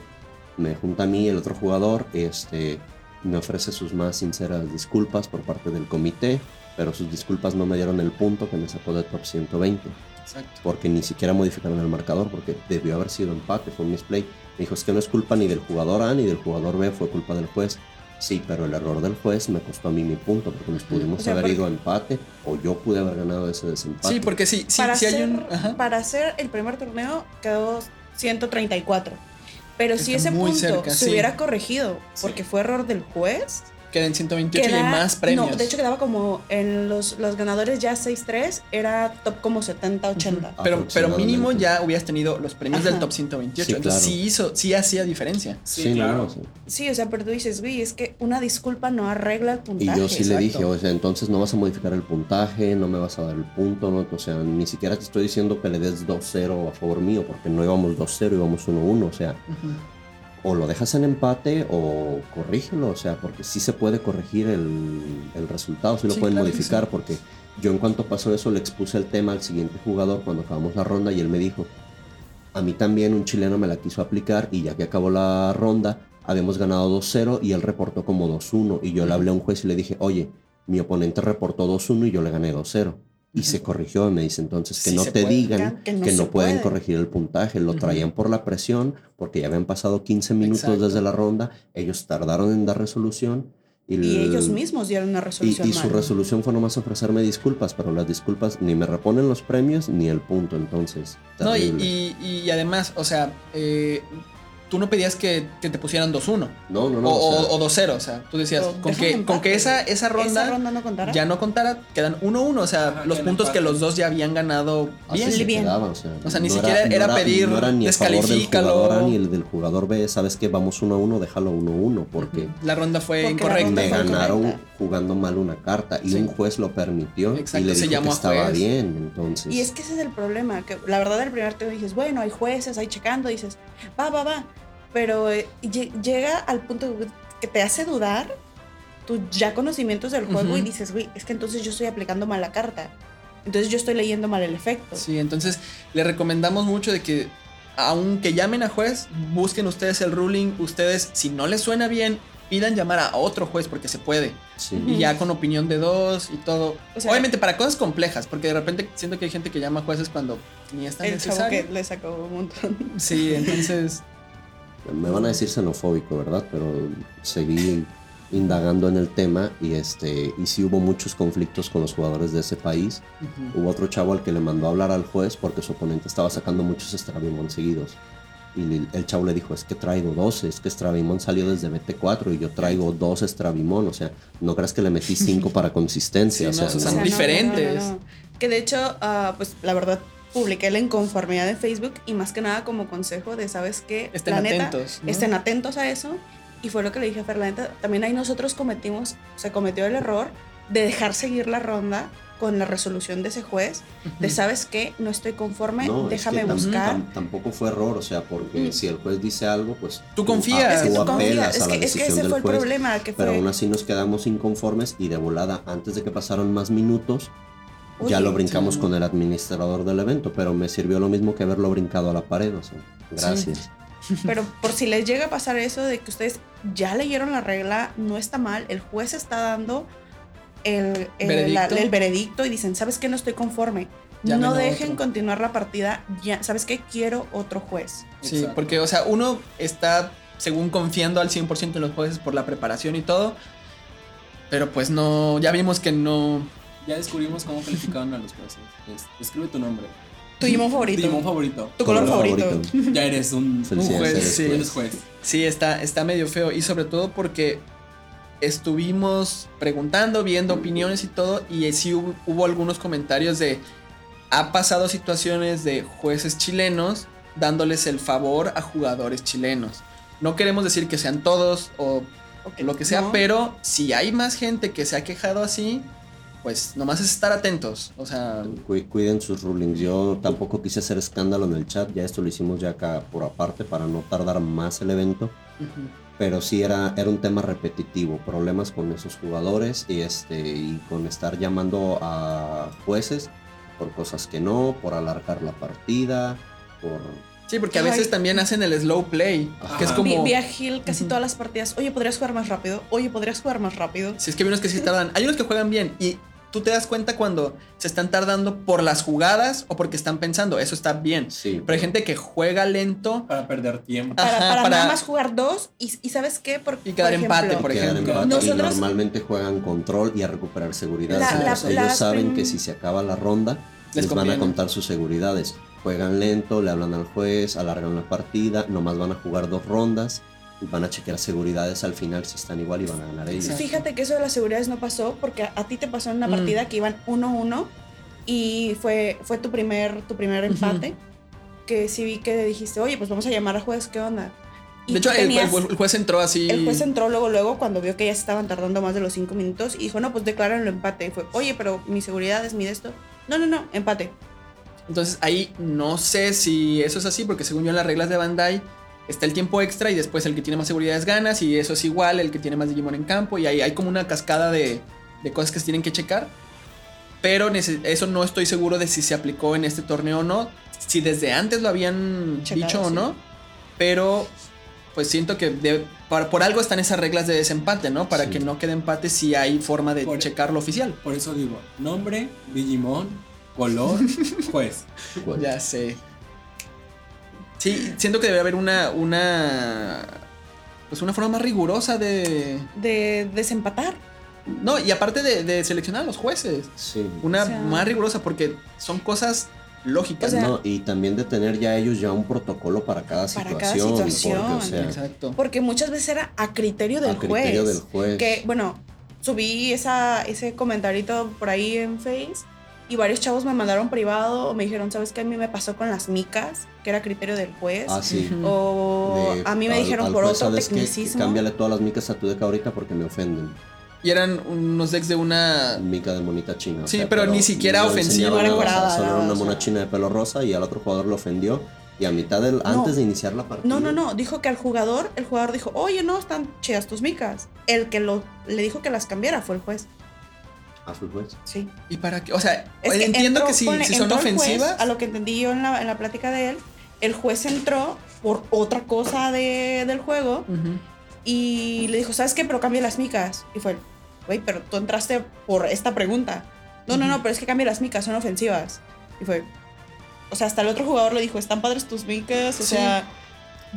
me junta a mí el otro jugador, este, me ofrece sus más sinceras disculpas por parte del comité, pero sus disculpas no me dieron el punto que me sacó de top 120 Exacto. porque ni siquiera modificaron el marcador, porque debió haber sido empate, fue un misplay. Me dijo, es que no es culpa ni del jugador A ni del jugador B, fue culpa del juez. Sí, pero el error del juez me costó a mí mi punto, porque nos pudimos O sea, haber porque- ido a empate, o yo pude haber ganado ese desempate. Sí, porque sí, sí, para, sí hay hacer, un. Ajá. para hacer el primer torneo quedó 134. Pero si ese punto cerca, se sí. hubiera corregido Sí. porque fue error del juez, Queda en 128 y hay queda- más premios. No, de hecho quedaba como en los, los ganadores ya 6-3, era top como 70-80. pero, pero mínimo ya hubieras tenido los premios Ajá. del top 128. Sí, Entonces claro. sí hizo, sí hacía diferencia. Sí, Sí, claro. no, sí. Sí, o sea, pero tú dices, güey, es que una disculpa no arregla el Y puntaje. yo sí le exacto. dije, o sea, entonces no vas a modificar el puntaje, no me vas a dar el punto, ¿no? O sea, ni siquiera te estoy diciendo que le des 2-0 a favor mío, porque no íbamos 2-0, íbamos 1-1, o sea, Ujú. O lo dejas en empate o corrígelo, o sea, porque sí se puede corregir el, el resultado, sí lo Sí, pueden claro modificar, sí. porque yo en cuanto pasó eso le expuse el tema al siguiente jugador cuando acabamos la ronda y él me dijo, a mí también un chileno me la quiso aplicar y ya que acabó la ronda, habíamos ganado 2-0 y él reportó como 2-1 y yo le hablé a un juez y le dije, oye, mi oponente reportó 2-1 y yo le gané 2-0. Y se corrigió y me dice entonces que Sí no te puede. digan Que que no pueden puede. corregir el puntaje, lo traían por la presión porque ya habían pasado 15 minutos Exacto. desde la ronda, ellos tardaron en dar resolución y, Y el- ellos mismos dieron una resolución y su resolución fue nomás ofrecerme disculpas, pero las disculpas ni me reponen los premios ni el punto, entonces. No, y- y además, o sea, eh, tú no pedías que, que te pusieran 2-1 no, no, no. o, o sea, o- o 2-0. O sea, tú decías, O con que, con que esa, esa ronda ¿Esa ronda no contará? ya no contara, quedan 1-1. O sea, Ajá, los puntos que los dos ya habían ganado así bien. se bien. quedaba, o sea, O sea, ni no siquiera era pedir, no era ni del descalifícalo. jugador A ni el del jugador B, sabes que vamos uno a uno, déjalo uno a uno, porque La ronda fue Porque incorrecta. me ganaron incorrecta. jugando mal una carta y Sí. un juez lo permitió Exacto, y le se dijo llamó que estaba juez. bien, entonces. Y es que ese es el problema, que la verdad el primer turno dices, bueno, hay jueces ahí checando, dices, va, va, va, pero eh, lle- llega al punto que te hace dudar tus ya conocimientos del juego y dices, güey, es que entonces yo estoy aplicando mal la carta, entonces yo estoy leyendo mal el efecto. Sí, entonces le recomendamos mucho de que aunque llamen a juez, busquen ustedes el ruling, ustedes si no les suena bien, pidan llamar a otro juez porque se puede. Sí. Y ya con opinión de dos y todo. O sea- Obviamente para cosas complejas, porque de repente siento que hay gente que llama a jueces cuando ni es tan El chavo que le sacó un montón. Sí, entonces Me van a decir xenofóbico, ¿verdad? Pero seguí indagando en el tema y este y sí hubo muchos conflictos con los jugadores de ese país. Hubo otro chavo al que le mandó a hablar al juez porque su oponente estaba sacando muchos Stravimon seguidos. Y el chavo le dijo, es que traigo 12, es que Stravimon salió desde BT4 y yo traigo dos Stravimon, o sea, no creas que le metí 5 para consistencia. Sí, o no, sea, o sea, no. son diferentes. Que de hecho, ah, pues la verdad, publiqué la inconformidad en Facebook y más que nada como consejo de, ¿sabes qué? estén La neta, atentos. ¿no? estén atentos a eso. Y fue lo que le dije a Fer, la neta, también ahí nosotros cometimos, se cometió el error de dejar seguir la ronda con la resolución de ese juez, de sabes qué, no estoy conforme, No, es déjame que tam- buscar. tam- tampoco fue error, o sea, porque Mm. si el juez dice algo, pues Tú confías. es que tú apelas confías, a es la que, es que decisión ese del fue el juez. problema, que Pero fue, aún así nos quedamos inconformes y de volada, antes de que pasaran más minutos, ya lo brincamos sí. con el administrador del evento, pero me sirvió lo mismo que haberlo brincado a la pared, o sea, gracias. Pero por si les llega a pasar eso de que ustedes ya leyeron la regla, no está mal, el juez está dando el, el- Veredicto. la- el veredicto y dicen, ¿sabes qué? No estoy conforme. Llamen no dejen otro". continuar la partida, ya, ¿sabes qué? Quiero otro juez. Sí, Exacto. porque, o sea, uno está, según confiando al 100% en los jueces por la preparación y todo, pero pues no, ya vimos que no... Ya descubrimos cómo calificaban a los jueces. Es- escribe tu nombre. Tu Digimon favorito. Tu Digimon favorito. Tu color, Color favorito. Ya eres un, juez, eres sí. juez. Sí, está, está medio feo y sobre todo porque estuvimos preguntando, viendo opiniones y todo y sí hubo, hubo algunos comentarios de ha pasado situaciones de jueces chilenos dándoles el favor a jugadores chilenos. No queremos decir que sean todos o Ok, lo que sea, no. pero si hay más gente que se ha quejado así, pues nomás es estar atentos. O sea, Cu- Cuiden sus rulings. Yo tampoco quise hacer escándalo en el chat, ya esto lo hicimos ya acá por aparte para no tardar más el evento. pero sí era, era un tema repetitivo, problemas con esos jugadores y, este, y con estar llamando a jueces por cosas que no, por alargar la partida, por... sí, porque a Ay. veces también hacen el slow play, que es Ajá. Vi, como... vi a Gil casi todas las partidas. Oye, ¿podrías jugar más rápido? Oye, ¿podrías jugar más rápido? Si es que hay unos que sí tardan. Hay unos que juegan bien y tú te das cuenta cuando se están tardando por las jugadas o porque están pensando. Eso está bien. Sí, Pero hay gente que juega lento Para perder tiempo. Para, Ajá, para para- nada más jugar dos y, y ¿sabes qué? Por, Y quedar por empate, ejemplo, por empate y Nosotros- normalmente juegan control y a recuperar seguridad. La- la- Ellos saben que si se acaba la ronda, Les les, van a contar sus seguridades. Juegan lento, le hablan al juez, alargan la partida, nomás van a jugar dos rondas y van a chequear seguridades al final si están igual y van a ganar ellos. Fíjate que eso de las seguridades no pasó porque a, a ti te pasó en una Mm. partida que iban 1-1 y fue, fue tu primer, tu primer empate. Que sí vi que dijiste, oye, pues vamos a llamar al juez, ¿qué onda? Y De hecho, el, tenías- el- el juez entró así. el juez entró luego, luego, cuando vio que ya se estaban tardando más de los 5 minutos y dijo, no, pues declaran el empate. Y fue, oye, pero mi seguridad es mi de esto. No, no, no, empate. Entonces ahí no sé si eso es así, porque según yo en las reglas de Bandai está el tiempo extra y después el que tiene más seguridades ganas y eso es igual, el que tiene más Digimon en campo y ahí hay como una cascada de, de cosas que se tienen que checar. Pero eso no estoy seguro de si se aplicó en este torneo o no, si desde antes lo habían Checado, dicho o sí. no, pero pues siento que de- por, por algo están esas reglas de desempate, ¿no? Para Sí. que no quede empate si hay forma de Por- checar lo oficial. Por eso digo, nombre, Digimon, color, juez. Pues, Ya sé. Sí, siento que debe haber una. una. Pues una forma más rigurosa de. De desempatar. No, y aparte de, de seleccionar a los jueces. sí. Una O sea- más rigurosa porque son cosas lógicas. O sea, No, y también de tener ya ellos ya un protocolo para cada Para cada situación. situación. Porque, o sea, Exacto. Porque muchas veces era a criterio del a criterio juez. del juez. Que, bueno, subí esa, ese comentarito por ahí en Face y varios chavos me mandaron privado o me dijeron, ¿sabes qué? A mí me pasó con las micas, que era criterio del juez. Ah, sí. O De- a mí me al- dijeron al por juez, otro ¿sabes qué? tecnicismo. Cámbiale todas las micas a tu deck ahorita porque me ofenden. Y eran unos decks de una. Mica de monita china. o Sí, pero ni siquiera no ofensiva. No sea, Solo era una sea. mona china de pelo rosa y al otro jugador lo ofendió. Y a mitad del. Antes de iniciar la partida. No, no, no. Dijo que al jugador, el jugador dijo, oye, no, están chidas tus micas. El que lo, le dijo que las cambiara fue el juez. Juez. Sí. ¿Y para qué? O sea, Es que entiendo entró- que si, ponle, si son juez, ofensivas. a lo que entendí yo en la, en la plática de él, el juez entró por otra cosa de- del juego y le dijo, ¿sabes qué? Pero cambia las micas. Y fue, güey, pero tú entraste por esta pregunta. No, no, no, pero es que cambia las micas, son ofensivas. Y fue, o sea, hasta el otro jugador le dijo, están padres tus micas, o Sí. sea,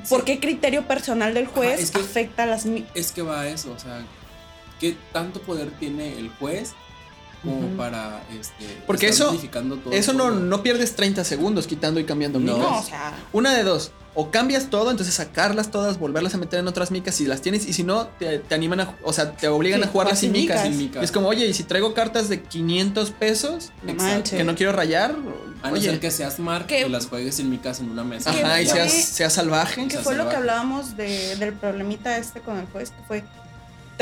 ¿por qué criterio personal del juez Ajá, es que- afecta las micas? Es que va a eso, o sea, ¿qué tanto poder tiene el juez como para este Porque eso- modificando todo Eso no, no pierdes 30 segundos quitando y cambiando No. micas. No, o sea, Una de dos. O cambias todo, entonces sacarlas todas, volverlas a meter en otras micas si las tienes. Y si no, te, te animan a. O sea, te obligan Sí, a jugarlas jugar sin sin micas. micas. Sin micas. Y es como, oye, y si traigo cartas de 500 pesos que no quiero rayar. A no oye, ser que seas Mark ¿Qué? y las juegues en mi casa en una mesa. Ajá, y seas, seas salvaje. que fue lo que hablábamos de- del problemita este con el juez, que fue,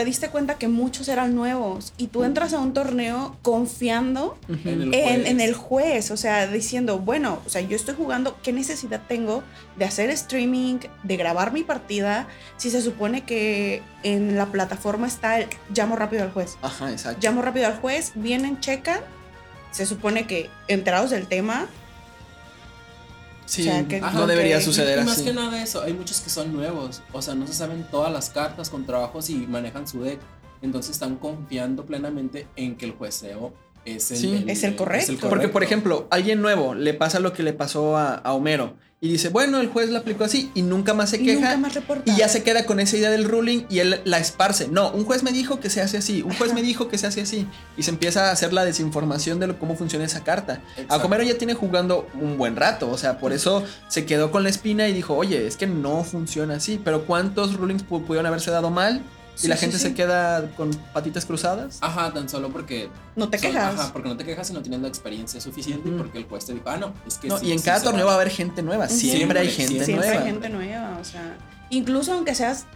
te diste cuenta que muchos eran nuevos y tú entras a un torneo confiando Ujú. En el en, juez. en el juez, o sea, diciendo, bueno, o sea, yo estoy jugando, ¿qué necesidad tengo de hacer streaming, de grabar mi partida, si se supone que en la plataforma está el llamo rápido al juez? Ajá, exacto. Llamo rápido al juez, vienen, checan, se supone que enterados del tema, Sí, o sea, que- no debería que- suceder Y más así. que nada eso, hay muchos que son nuevos, o sea, no se saben todas las cartas con trabajos y manejan su deck, entonces están confiando plenamente en que el jueceo es el, Sí. Es el correcto. Porque, por ejemplo, alguien nuevo le pasa lo que le pasó a, a Homero y dice, bueno, el juez la aplicó así y nunca más se y queja nunca más reporta. y ya se queda con esa idea del ruling y él la esparce. No, un juez me dijo que se hace así, un juez Ajá. me dijo que se hace así y se empieza a hacer la desinformación de lo- cómo funciona esa carta. A Exacto. Homero ya tiene jugando un buen rato, o sea, por eso se quedó con la espina y dijo, oye, es que no funciona así, pero ¿cuántos rulings pu- pudieron haberse dado mal? Y la sí, gente sí. se queda con patitas cruzadas. Ajá, tan solo porque No te son- quejas. Ajá, porque no te quejas y no tienes la experiencia suficiente Ujú. porque el juez te dijo, ah, no, es que No, sí, y en sí cada torneo va a vale". haber gente nueva, siempre, hay Siempre, gente Siempre nueva. hay gente nueva, o sea, incluso aunque seas,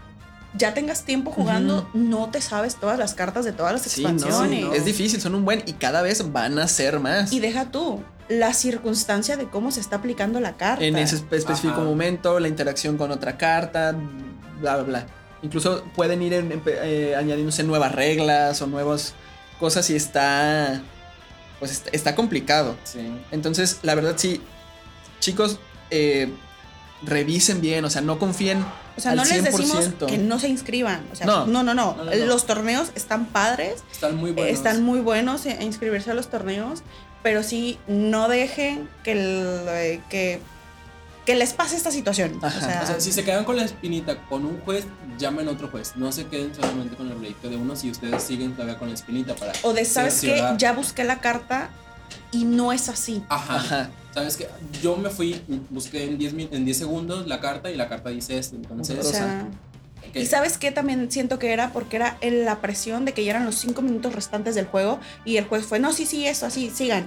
ya tengas tiempo jugando, no te sabes todas las cartas de todas las Sí, no, expansiones. no. es difícil, son un buen y cada vez van a ser más. Y deja tú, la circunstancia de cómo se está aplicando la carta. en ese espe- específico Ajá. momento, la interacción con otra carta, bla, bla, bla. Incluso pueden ir en- en- eh, añadiéndose nuevas reglas o nuevas cosas y está, pues está, está complicado. Sí. Entonces, la verdad sí, chicos, eh, revisen bien, o sea, no confíen. o sea, al no les decimos 100%. que no se inscriban. O sea, No. no, no, no. No, no, no. Los torneos están padres, Están muy eh, buenos. están muy buenos en, en inscribirse a los torneos, pero sí no dejen que, el, eh, que, que les pase esta situación. O sea, O sea, si se quedan con la espinita con un juez, llamen a otro juez. No se queden solamente con el proyecto de uno si ustedes siguen todavía con la espinita para. o de, ¿sabes qué? cerciorar. Ya busqué la carta y no es así. Ajá. Ajá. Sabes que yo me fui, busqué en 10 min- en 10 segundos la carta y la carta dice esto. Entonces, O sea. Y sabes qué también siento que era porque era en la presión de que ya eran los cinco minutos restantes del juego y el juez fue, no, sí, sí, eso, así, sigan.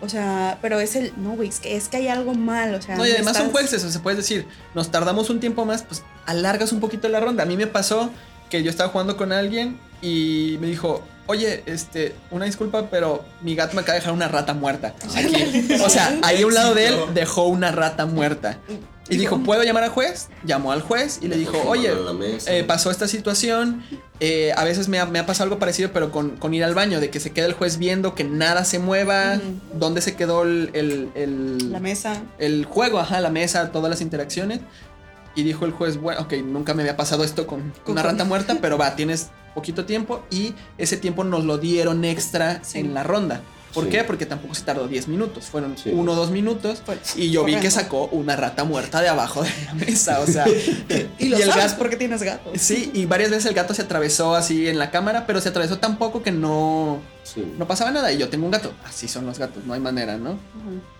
O sea, pero es el, no, güey, es que, es que hay algo mal, o sea. No, y además son estás- jueces, o sea, se puede decir, nos tardamos un tiempo más, pues alargas un poquito la ronda. A mí me pasó que yo estaba jugando con alguien y me dijo, oye, este, una disculpa, pero mi gato me acaba de dejar una rata muerta aquí. O sea, ahí a un lado de él dejó una rata muerta. Y dijo, ¿puedo llamar al juez? Llamó al juez y le dijo, oye, eh, pasó esta situación. eh, a veces me ha, me ha pasado algo parecido, pero con, con ir al baño, de que se queda el juez viendo que nada se mueva, Ujú. dónde se quedó el, el- el- La mesa. el juego, ajá, la mesa, todas las interacciones. Y dijo el juez, bueno, ok, nunca me había pasado esto con Con- una rata muerta, pero va, tienes poquito tiempo y ese tiempo nos lo dieron extra Sí. en la ronda. ¿Por Sí. qué? Porque tampoco se tardó 10 minutos, fueron Sí. uno o dos minutos. Fue- Y yo vi que sacó una rata muerta de abajo de la mesa, o sea. Y lo y el sabes gato- porque tienes gato. Sí, y varias veces el gato se atravesó así en la cámara, pero se atravesó tan poco que no, Sí. no pasaba nada. Y yo tengo un gato. Así son los gatos, no hay manera, ¿no?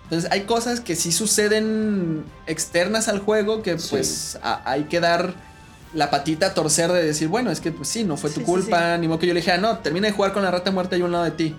Entonces hay cosas que sí suceden externas al juego que Sí. pues a- hay que dar la patita a torcer de decir, bueno, es que pues sí, no fue tu Sí, sí, culpa, ni modo que yo le dije, ah, no, termina de jugar con la rata muerta y un lado de ti.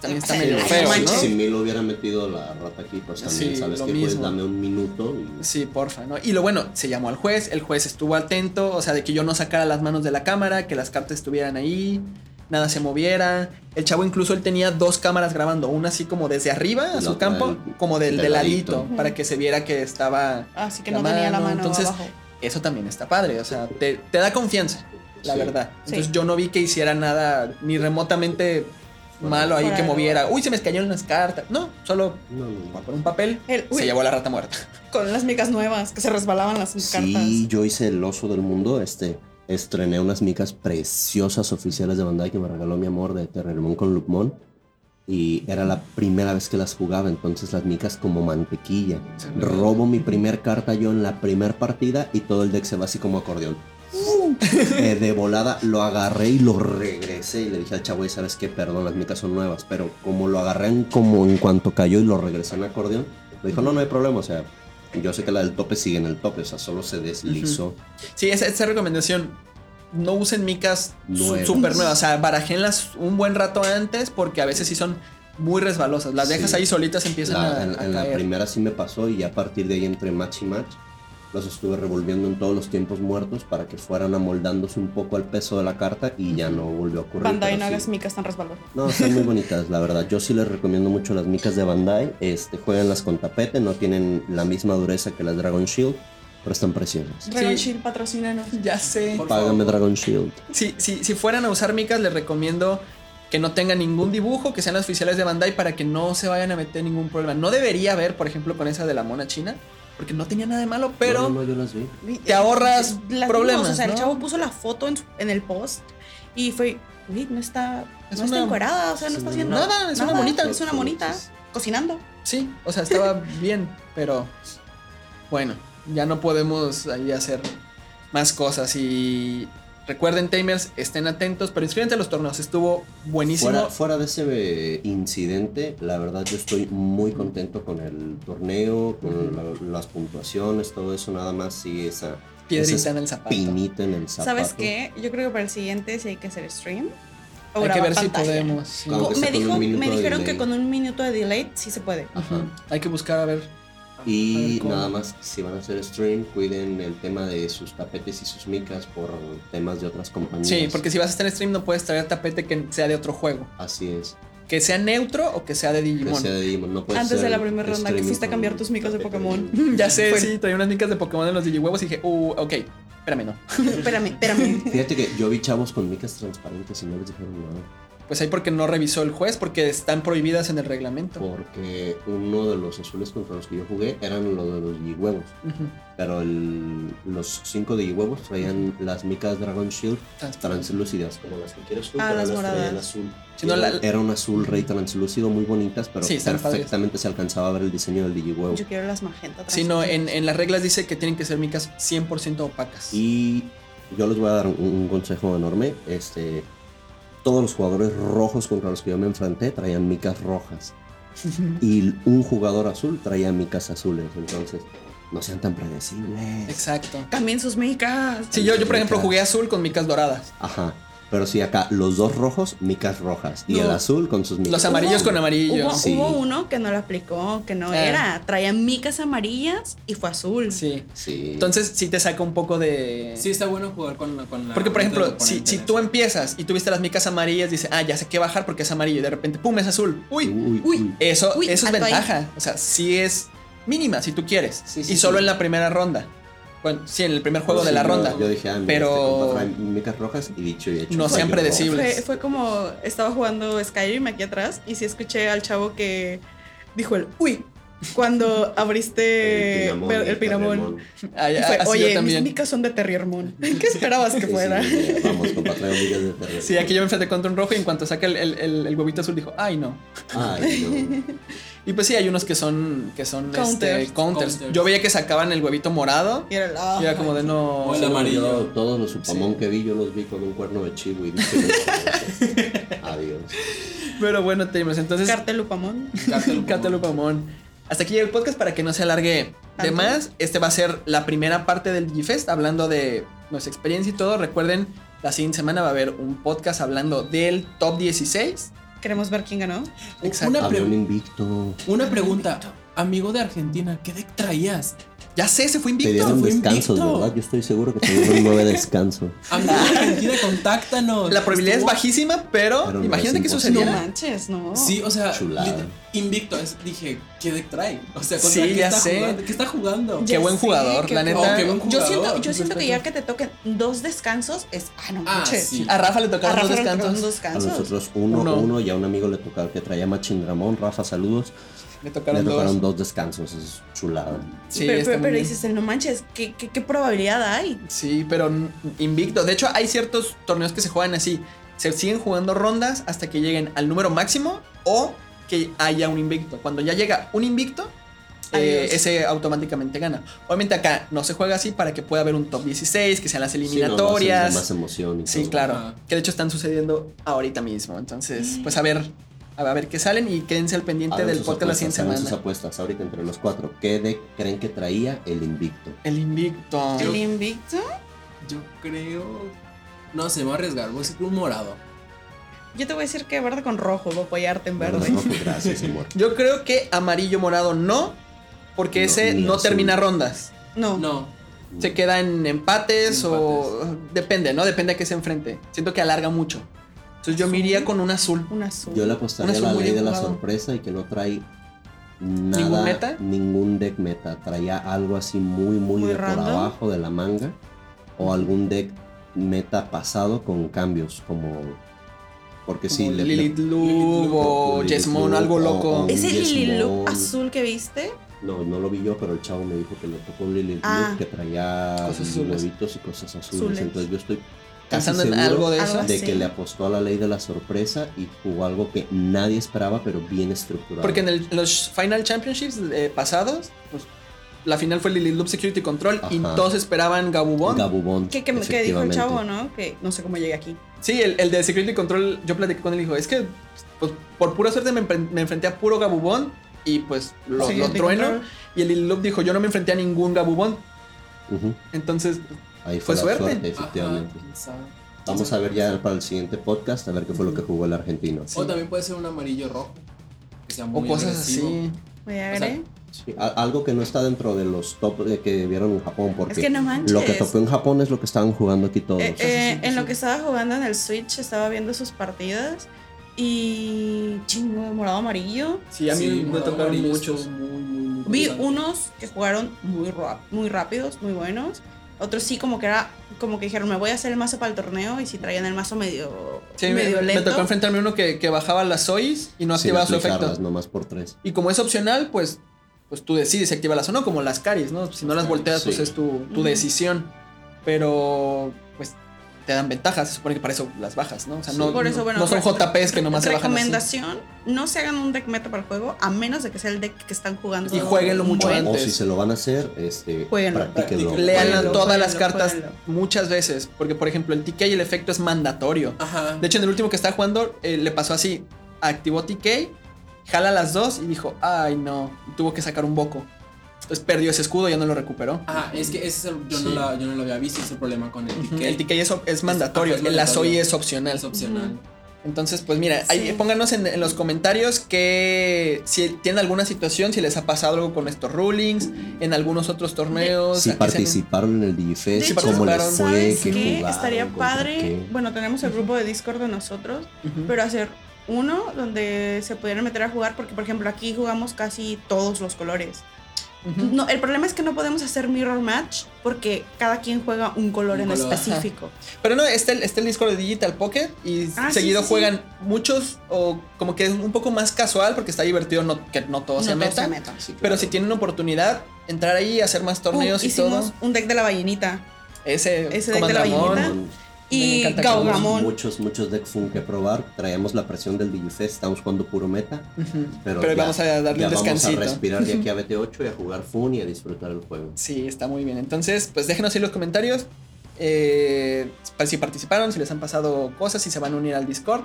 También está Sí, medio feo, no. Si Milo hubiera metido la rata aquí, pues también Sí, sabes lo que puedes dame un minuto. y- Sí, porfa, ¿no? Y lo bueno, se llamó al juez, el juez estuvo atento, o sea, de que yo no sacara las manos de la cámara, que las cartas estuvieran ahí, nada se moviera. El chavo incluso él tenía dos cámaras grabando, una así como desde arriba a su campo, como del, del de ladito, ladito. para que se viera que estaba Así que La no tenía la mano, mano entonces, abajo. eso también está padre, o sea, te, te da confianza, la Sí. verdad. Entonces Sí. yo no vi que hiciera nada ni remotamente malo ahí que moviera. Uy, se me cayeron las cartas. No, solo No, no, por un papel El- uy. se llevó la rata muerta. Con las micas nuevas que se resbalaban las cartas. Sí, yo hice el oso del mundo, este, estrené unas micas preciosas oficiales de Bandai que me regaló mi amor de Terremon con Lupmon. Y era la primera vez que las jugaba, entonces las micas como mantequilla. Robo mi primer carta yo en la primer partida y todo el deck se va así como acordeón. Eh, de volada lo agarré y lo regresé y le dije al chavo, "Oye, ¿sabes qué? Perdón, las micas son nuevas, pero como lo agarré en, como en cuanto cayó y lo regresé en acordeón, me dijo, no, no hay problema, o sea, yo sé que la del tope sigue en el tope, o sea, solo se deslizó. Sí, esa, esa recomendación. No usen micas su- Nuevas. súper nuevas. O sea, barajenlas un buen rato antes porque a veces sí son muy resbalosas. Las dejas Sí. ahí solitas empiezan La- a, en a en la primera sí me pasó y a partir de ahí entre match y match los estuve revolviendo en todos los tiempos muertos para que fueran amoldándose un poco al peso de la carta y ya no volvió a ocurrir. Bandai no sí. hagas micas tan resbalosas. No, están muy bonitas, la verdad. Yo sí les recomiendo mucho las micas de Bandai. Este, jueganlas con tapete, no tienen la misma dureza que las Dragon Shield, pero están preciosas. Dragon Sí. Shield, patrocínanos. Ya sé. Por Págame. Dragon Shield. Si, si, si fueran a usar micas, les recomiendo que no tengan ningún dibujo, que sean las oficiales de Bandai para que no se vayan a meter ningún problema. No debería haber, por ejemplo, con esa de la mona china, porque no tenía nada de malo, pero No, no, no, yo las vi. te ahorras Las problemas. vimos, o sea, ¿no? el chavo puso la foto en, su- en el post y fue, uy, no está, Es no está encuerada, o sea, no está haciendo Nada, es una monita. Es una monita cocinando. Sí, o sea, estaba bien, pero bueno, ya no podemos ahí hacer más cosas y recuerden Tamers, estén atentos, pero inscríbanse a los torneos, estuvo buenísimo. Fuera, fuera de ese eh, incidente, la verdad yo estoy muy contento con el torneo, con la- las puntuaciones, todo eso, nada más sí esa Piedrita esa en el zapato. pinita en el zapato. ¿Sabes qué? Yo creo que para el siguiente sí hay que hacer stream. o Hay que ver si podemos. sí. Me, dijo, me dijeron delay. que con un minuto de delay sí se puede. Ajá. Hay que buscar a ver. Y nada más, si van a hacer stream, cuiden el tema de sus tapetes y sus micas por temas de otras compañías. Sí, porque si vas a estar en stream no puedes traer tapete que sea de otro juego. Así es. Que sea neutro o que sea de Que Digimon. sea de Digimon, no puede Antes de la primera ronda que streaming fuiste a con cambiar tus micas de Pokémon. Ya sé, Fue- sí, traía unas micas de Pokémon en los Digihuevos y dije, uh, ok, espérame, no. espérame, espérame. Fíjate que yo vi chavos con micas transparentes y no les dijeron nada. Pues ahí porque no revisó el juez, porque están prohibidas en el reglamento. Porque uno de los azules contra los que yo jugué eran los de los huevos. Pero el- los cinco de huevos traían las micas Dragon Shield translúcidas, como las que quieres tú, Ah, pero las las traían azul. Si no, era, la- era un azul rey translúcido muy bonitas, pero Sí, están padres. perfectamente se alcanzaba a ver el diseño del Digihuevo. Yo quiero las magenta. Sí, no, en, en las reglas dice que tienen que ser micas 100% opacas. Y yo les voy a dar un, un consejo enorme. Este, todos los jugadores rojos contra los que yo me enfrenté traían micas rojas. y un jugador azul traía micas azules. Entonces, no sean tan predecibles. Exacto. Cambien sus micas. Sí, yo, yo por ejemplo jugué azul con micas doradas. Ajá. Pero sí, acá los dos rojos, micas rojas. Y No. el azul con sus micas. Los amarillos con amarillo. Hubo, Sí. hubo uno que no lo aplicó, que no Ah. era. Traía micas amarillas y fue azul. Sí. Sí. Entonces sí te saca un poco de... Sí, está bueno jugar con, con la. Porque, por ejemplo, si, si tú empiezas y tuviste las micas amarillas, dice, ah, ya sé qué bajar porque es amarillo. Y de repente, pum, es azul. Uy, Uy, uy. uy. eso, Uy, eso es ahí. ventaja. O sea, sí es mínima si tú quieres. Sí, sí, y solo sí. en la primera ronda. Bueno, sí, en el primer juego Sí, de la yo- ronda. Yo dije, ah, mira, Pero- este trae rojas y dicho y hecho. No sean predecibles. Fue, fue como estaba jugando Skyrim aquí atrás y sí escuché al chavo que dijo el uy cuando abriste El el, pinamón. Ah, ya, fue, yo Oye, mis micas son de Terriermon. ¿Qué esperabas que Sí, fuera? sí, vamos, compa, traigo micas de terror. Sí, aquí yo me enfrenté contra un rojo y en cuanto saca el, el- el- el huevito azul dijo, ay no. Ay, no. Y pues sí, hay unos que son, que son Counters. este, counters. Counters. Yo veía que sacaban el huevito morado Y era, el, ah, y era como de no. O el Sí, amarillo. yo todos los supamón que vi, yo los vi con un cuerno de chivo y dije, adiós. Pero bueno, Tamers, entonces. Cartelupamón. Cartel- Catalupamón. Hasta aquí el podcast para que no se alargue de más. Este va a ser la primera parte del Digifest, hablando de nuestra experiencia y todo. Recuerden, la siguiente semana va a haber un podcast hablando del top 16. Queremos ver quién ganó. Exacto. Una, pre- un invicto. una pregunta. amigo de Argentina, ¿qué deck traías? Ya sé, se fue Te invicto. dieron fue descansos, invicto. ¿verdad? Yo estoy seguro que te dieron nueve descansos. Amigo de Argentina, contáctanos. La probabilidad es Estuvo- bajísima, pero, Pero no imagínate es que No sucediera. manches, no. Sí, o sea, Chulada. invicto. es- dije, ¿qué deck trae? O sea, ¿contra Sí, qué ya está sé. jugando? ¿Qué está jugando? Qué buen jugador, qué la neta. Oh, qué buen Yo siento, jugador, yo siento que ya que te toquen dos descansos es. Ah, no Ah, manches. sí. A Rafa le A tocaron dos descansos. dos A descansos. nosotros uno, Uno. uno, y a un amigo le tocaba que traía Machindramón. Rafa, saludos. Le Le tocaron, tocaron dos. dos descansos, es chulada. Sí, pero pero, pero dices, no manches, ¿qué, qué, qué probabilidad hay? Sí, pero invicto. De hecho, hay ciertos torneos que se juegan así. Se siguen jugando rondas hasta que lleguen al número máximo o que haya un invicto. Cuando ya llega un invicto, eh, ese automáticamente gana. Obviamente acá no se juega así para que pueda haber un top 16, que sean las Sí, no, eliminatorias. más, más emoción y Sí, todo. claro. Que de hecho están sucediendo ahorita mismo. Entonces, pues a ver, a ver qué salen y quédense al pendiente del podcast la apuestas, siguiente hagan sus semana. apuestas ahorita entre los cuatro. ¿Qué deck creen que traía el invicto? El invicto. El invicto. Yo creo. No sé, me voy a arriesgar. Voy a decir que un morado. Yo te voy a decir que verde con rojo, voy a apoyarte en verde. Rojo, gracias, amor. Yo creo que amarillo morado no, porque No, ese no azul. termina rondas. No. No. Se queda en empates, o Empates. depende, ¿no? Depende a qué se enfrente. Siento que alarga mucho. Entonces yo me con un azul. Un azul. Yo le apostaría a la ley de la sorpresa y que no trae nada, ¿Ningún meta? ningún deck meta. Traía algo así muy, muy, Muy de por abajo de la manga. O algún deck meta pasado con cambios, como. Porque sí, le, Lilith Lube o Lilith Jesmon, Lube algo loco. o- Ese Mon. azul que viste. No, no lo vi yo, pero el chavo me dijo que le tocó un Lilith Ah. Lube que traía huevitos y cosas azules. Azules. Entonces yo estoy Pensando en algo de eso. de que le apostó a la ley de la sorpresa y jugó algo que nadie esperaba, pero bien estructurado. Porque en el- los Final Championships eh, pasados, pues, la final fue Lilith Loop Security Control y todos esperaban Gabubon. Gabubón. Que, que, dijo el chavo, ¿no? Que no sé cómo llegué aquí. Sí, el, el de Security Control, yo platiqué con él y dijo, es que pues, por pura suerte me, me enfrenté a puro Gabubon y pues lo, Sí, lo trueno. control. Y el Lilith Loop dijo, yo no me enfrenté a ningún Gabubon. Entonces, Ahí Fue fue, la suerte. suerte, efectivamente. Ajá. Vamos a ver ya para el siguiente podcast, a ver qué fue lo que jugó el argentino. O también puede ser un amarillo rojo. Que sea o muy cosas agresivo. así. Voy a O ver, sea, ¿eh? Sí, algo que no está dentro de los top que vieron en Japón, porque Es que no manches. lo que tocó en Japón es lo que estaban jugando aquí todos. Eh, eh, sí, en lo sí. que estaba jugando en el Switch, estaba viendo sus partidas. Y. Chingo, morado amarillo. Sí, a mí Sí, me tocaron muchos. muy, muy, muy Vi unos que jugaron muy, muy rápidos, muy buenos. Otros sí, como que era. Como que dijeron, me voy a hacer el mazo para el torneo. Y si traían el mazo medio. Sí, me, medio me lento. tocó enfrentarme a uno que, que bajaba las SOIs y no activaba su efecto. nomás por tres. Y como es opcional, pues, pues tú decides si activarlas o no, como las caris, ¿no? Si no las volteas, pues es tu, tu decisión. Pero, pues, te dan ventajas. Se supone que para eso las bajas, ¿no? O sea, Sí. no, Por eso, no- bueno, no son JPs que nomás se bajan así. Recomendación: no se hagan un deck meta para el juego, a menos de que sea el deck que están jugando. Y jueguenlo mucho Bueno, O antes. si se lo van a hacer, este, Jueguenlo. practíquenlo. Practíquenlo. Lean Jueguenlo, todas las jueguenlo, cartas jueguenlo. muchas veces. Porque, por ejemplo, el TK y el efecto es mandatorio. Ajá. De hecho, en el último que estaba jugando, eh, le pasó así: activó TK, jala las dos y dijo, ay no, y tuvo que sacar un boco. Entonces perdió ese escudo y ya no lo recuperó. Ajá, es que ese es el, yo, Sí. no la- yo no lo había visto, ese es el problema con el TK. El TK es, mandatorio, es la. SOI es opcional. es opcional. Entonces, pues mira, ahí, pónganos en, en los comentarios que si tienen alguna situación, si les ha pasado algo con estos rulings, en algunos otros torneos. Si participaron en el DigiFest, Sí, cómo les participaron. fue, ¿Sabes qué qué? jugaron, Estaría padre. qué. Bueno, tenemos el grupo de Discord de nosotros, pero hacer uno donde se pudieran meter a jugar, porque por ejemplo aquí jugamos casi todos los colores. No, el problema es que no podemos hacer mirror match porque cada quien juega un color Un en color, específico. Pero no, está el, está el Discord de Digital Pocket y Ah, seguido sí, sí. juegan muchos o como que es un poco más casual porque está divertido no, que no todo se No todos meta. se metan. Sí, Pero claro. si tienen oportunidad, entrar ahí, hacer más torneos Uh, y todo. un deck de la ballenita Ese, ese deck de la ballenita. Y Gaugamon. Muchos, muchos decks fun que probar. Traíamos la presión del DigiFest, estamos jugando puro meta. Pero, Pero ya- vamos a darle ya un descansito. Vamos a respirar de aquí a BT8 y a jugar fun y a disfrutar el juego. Sí, está muy bien. Entonces, pues déjenos ahí los comentarios. eh, si participaron, si les han pasado cosas, si se van a unir al Discord.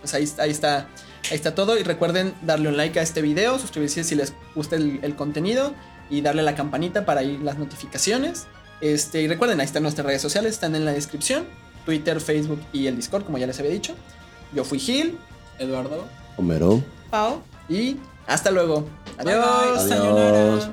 Pues ahí, ahí está. Ahí está todo. Y recuerden darle un like a este video, suscribirse si les gusta el, el contenido y darle a la campanita para ir las notificaciones. Este, y recuerden, ahí están nuestras redes sociales, están en la descripción. Twitter, Facebook y el Discord, como ya les había dicho. Yo fui Gil Eduardo. Homero. Pau. y hasta luego. Adiós. Bye, bye. Sayonara. Adiós.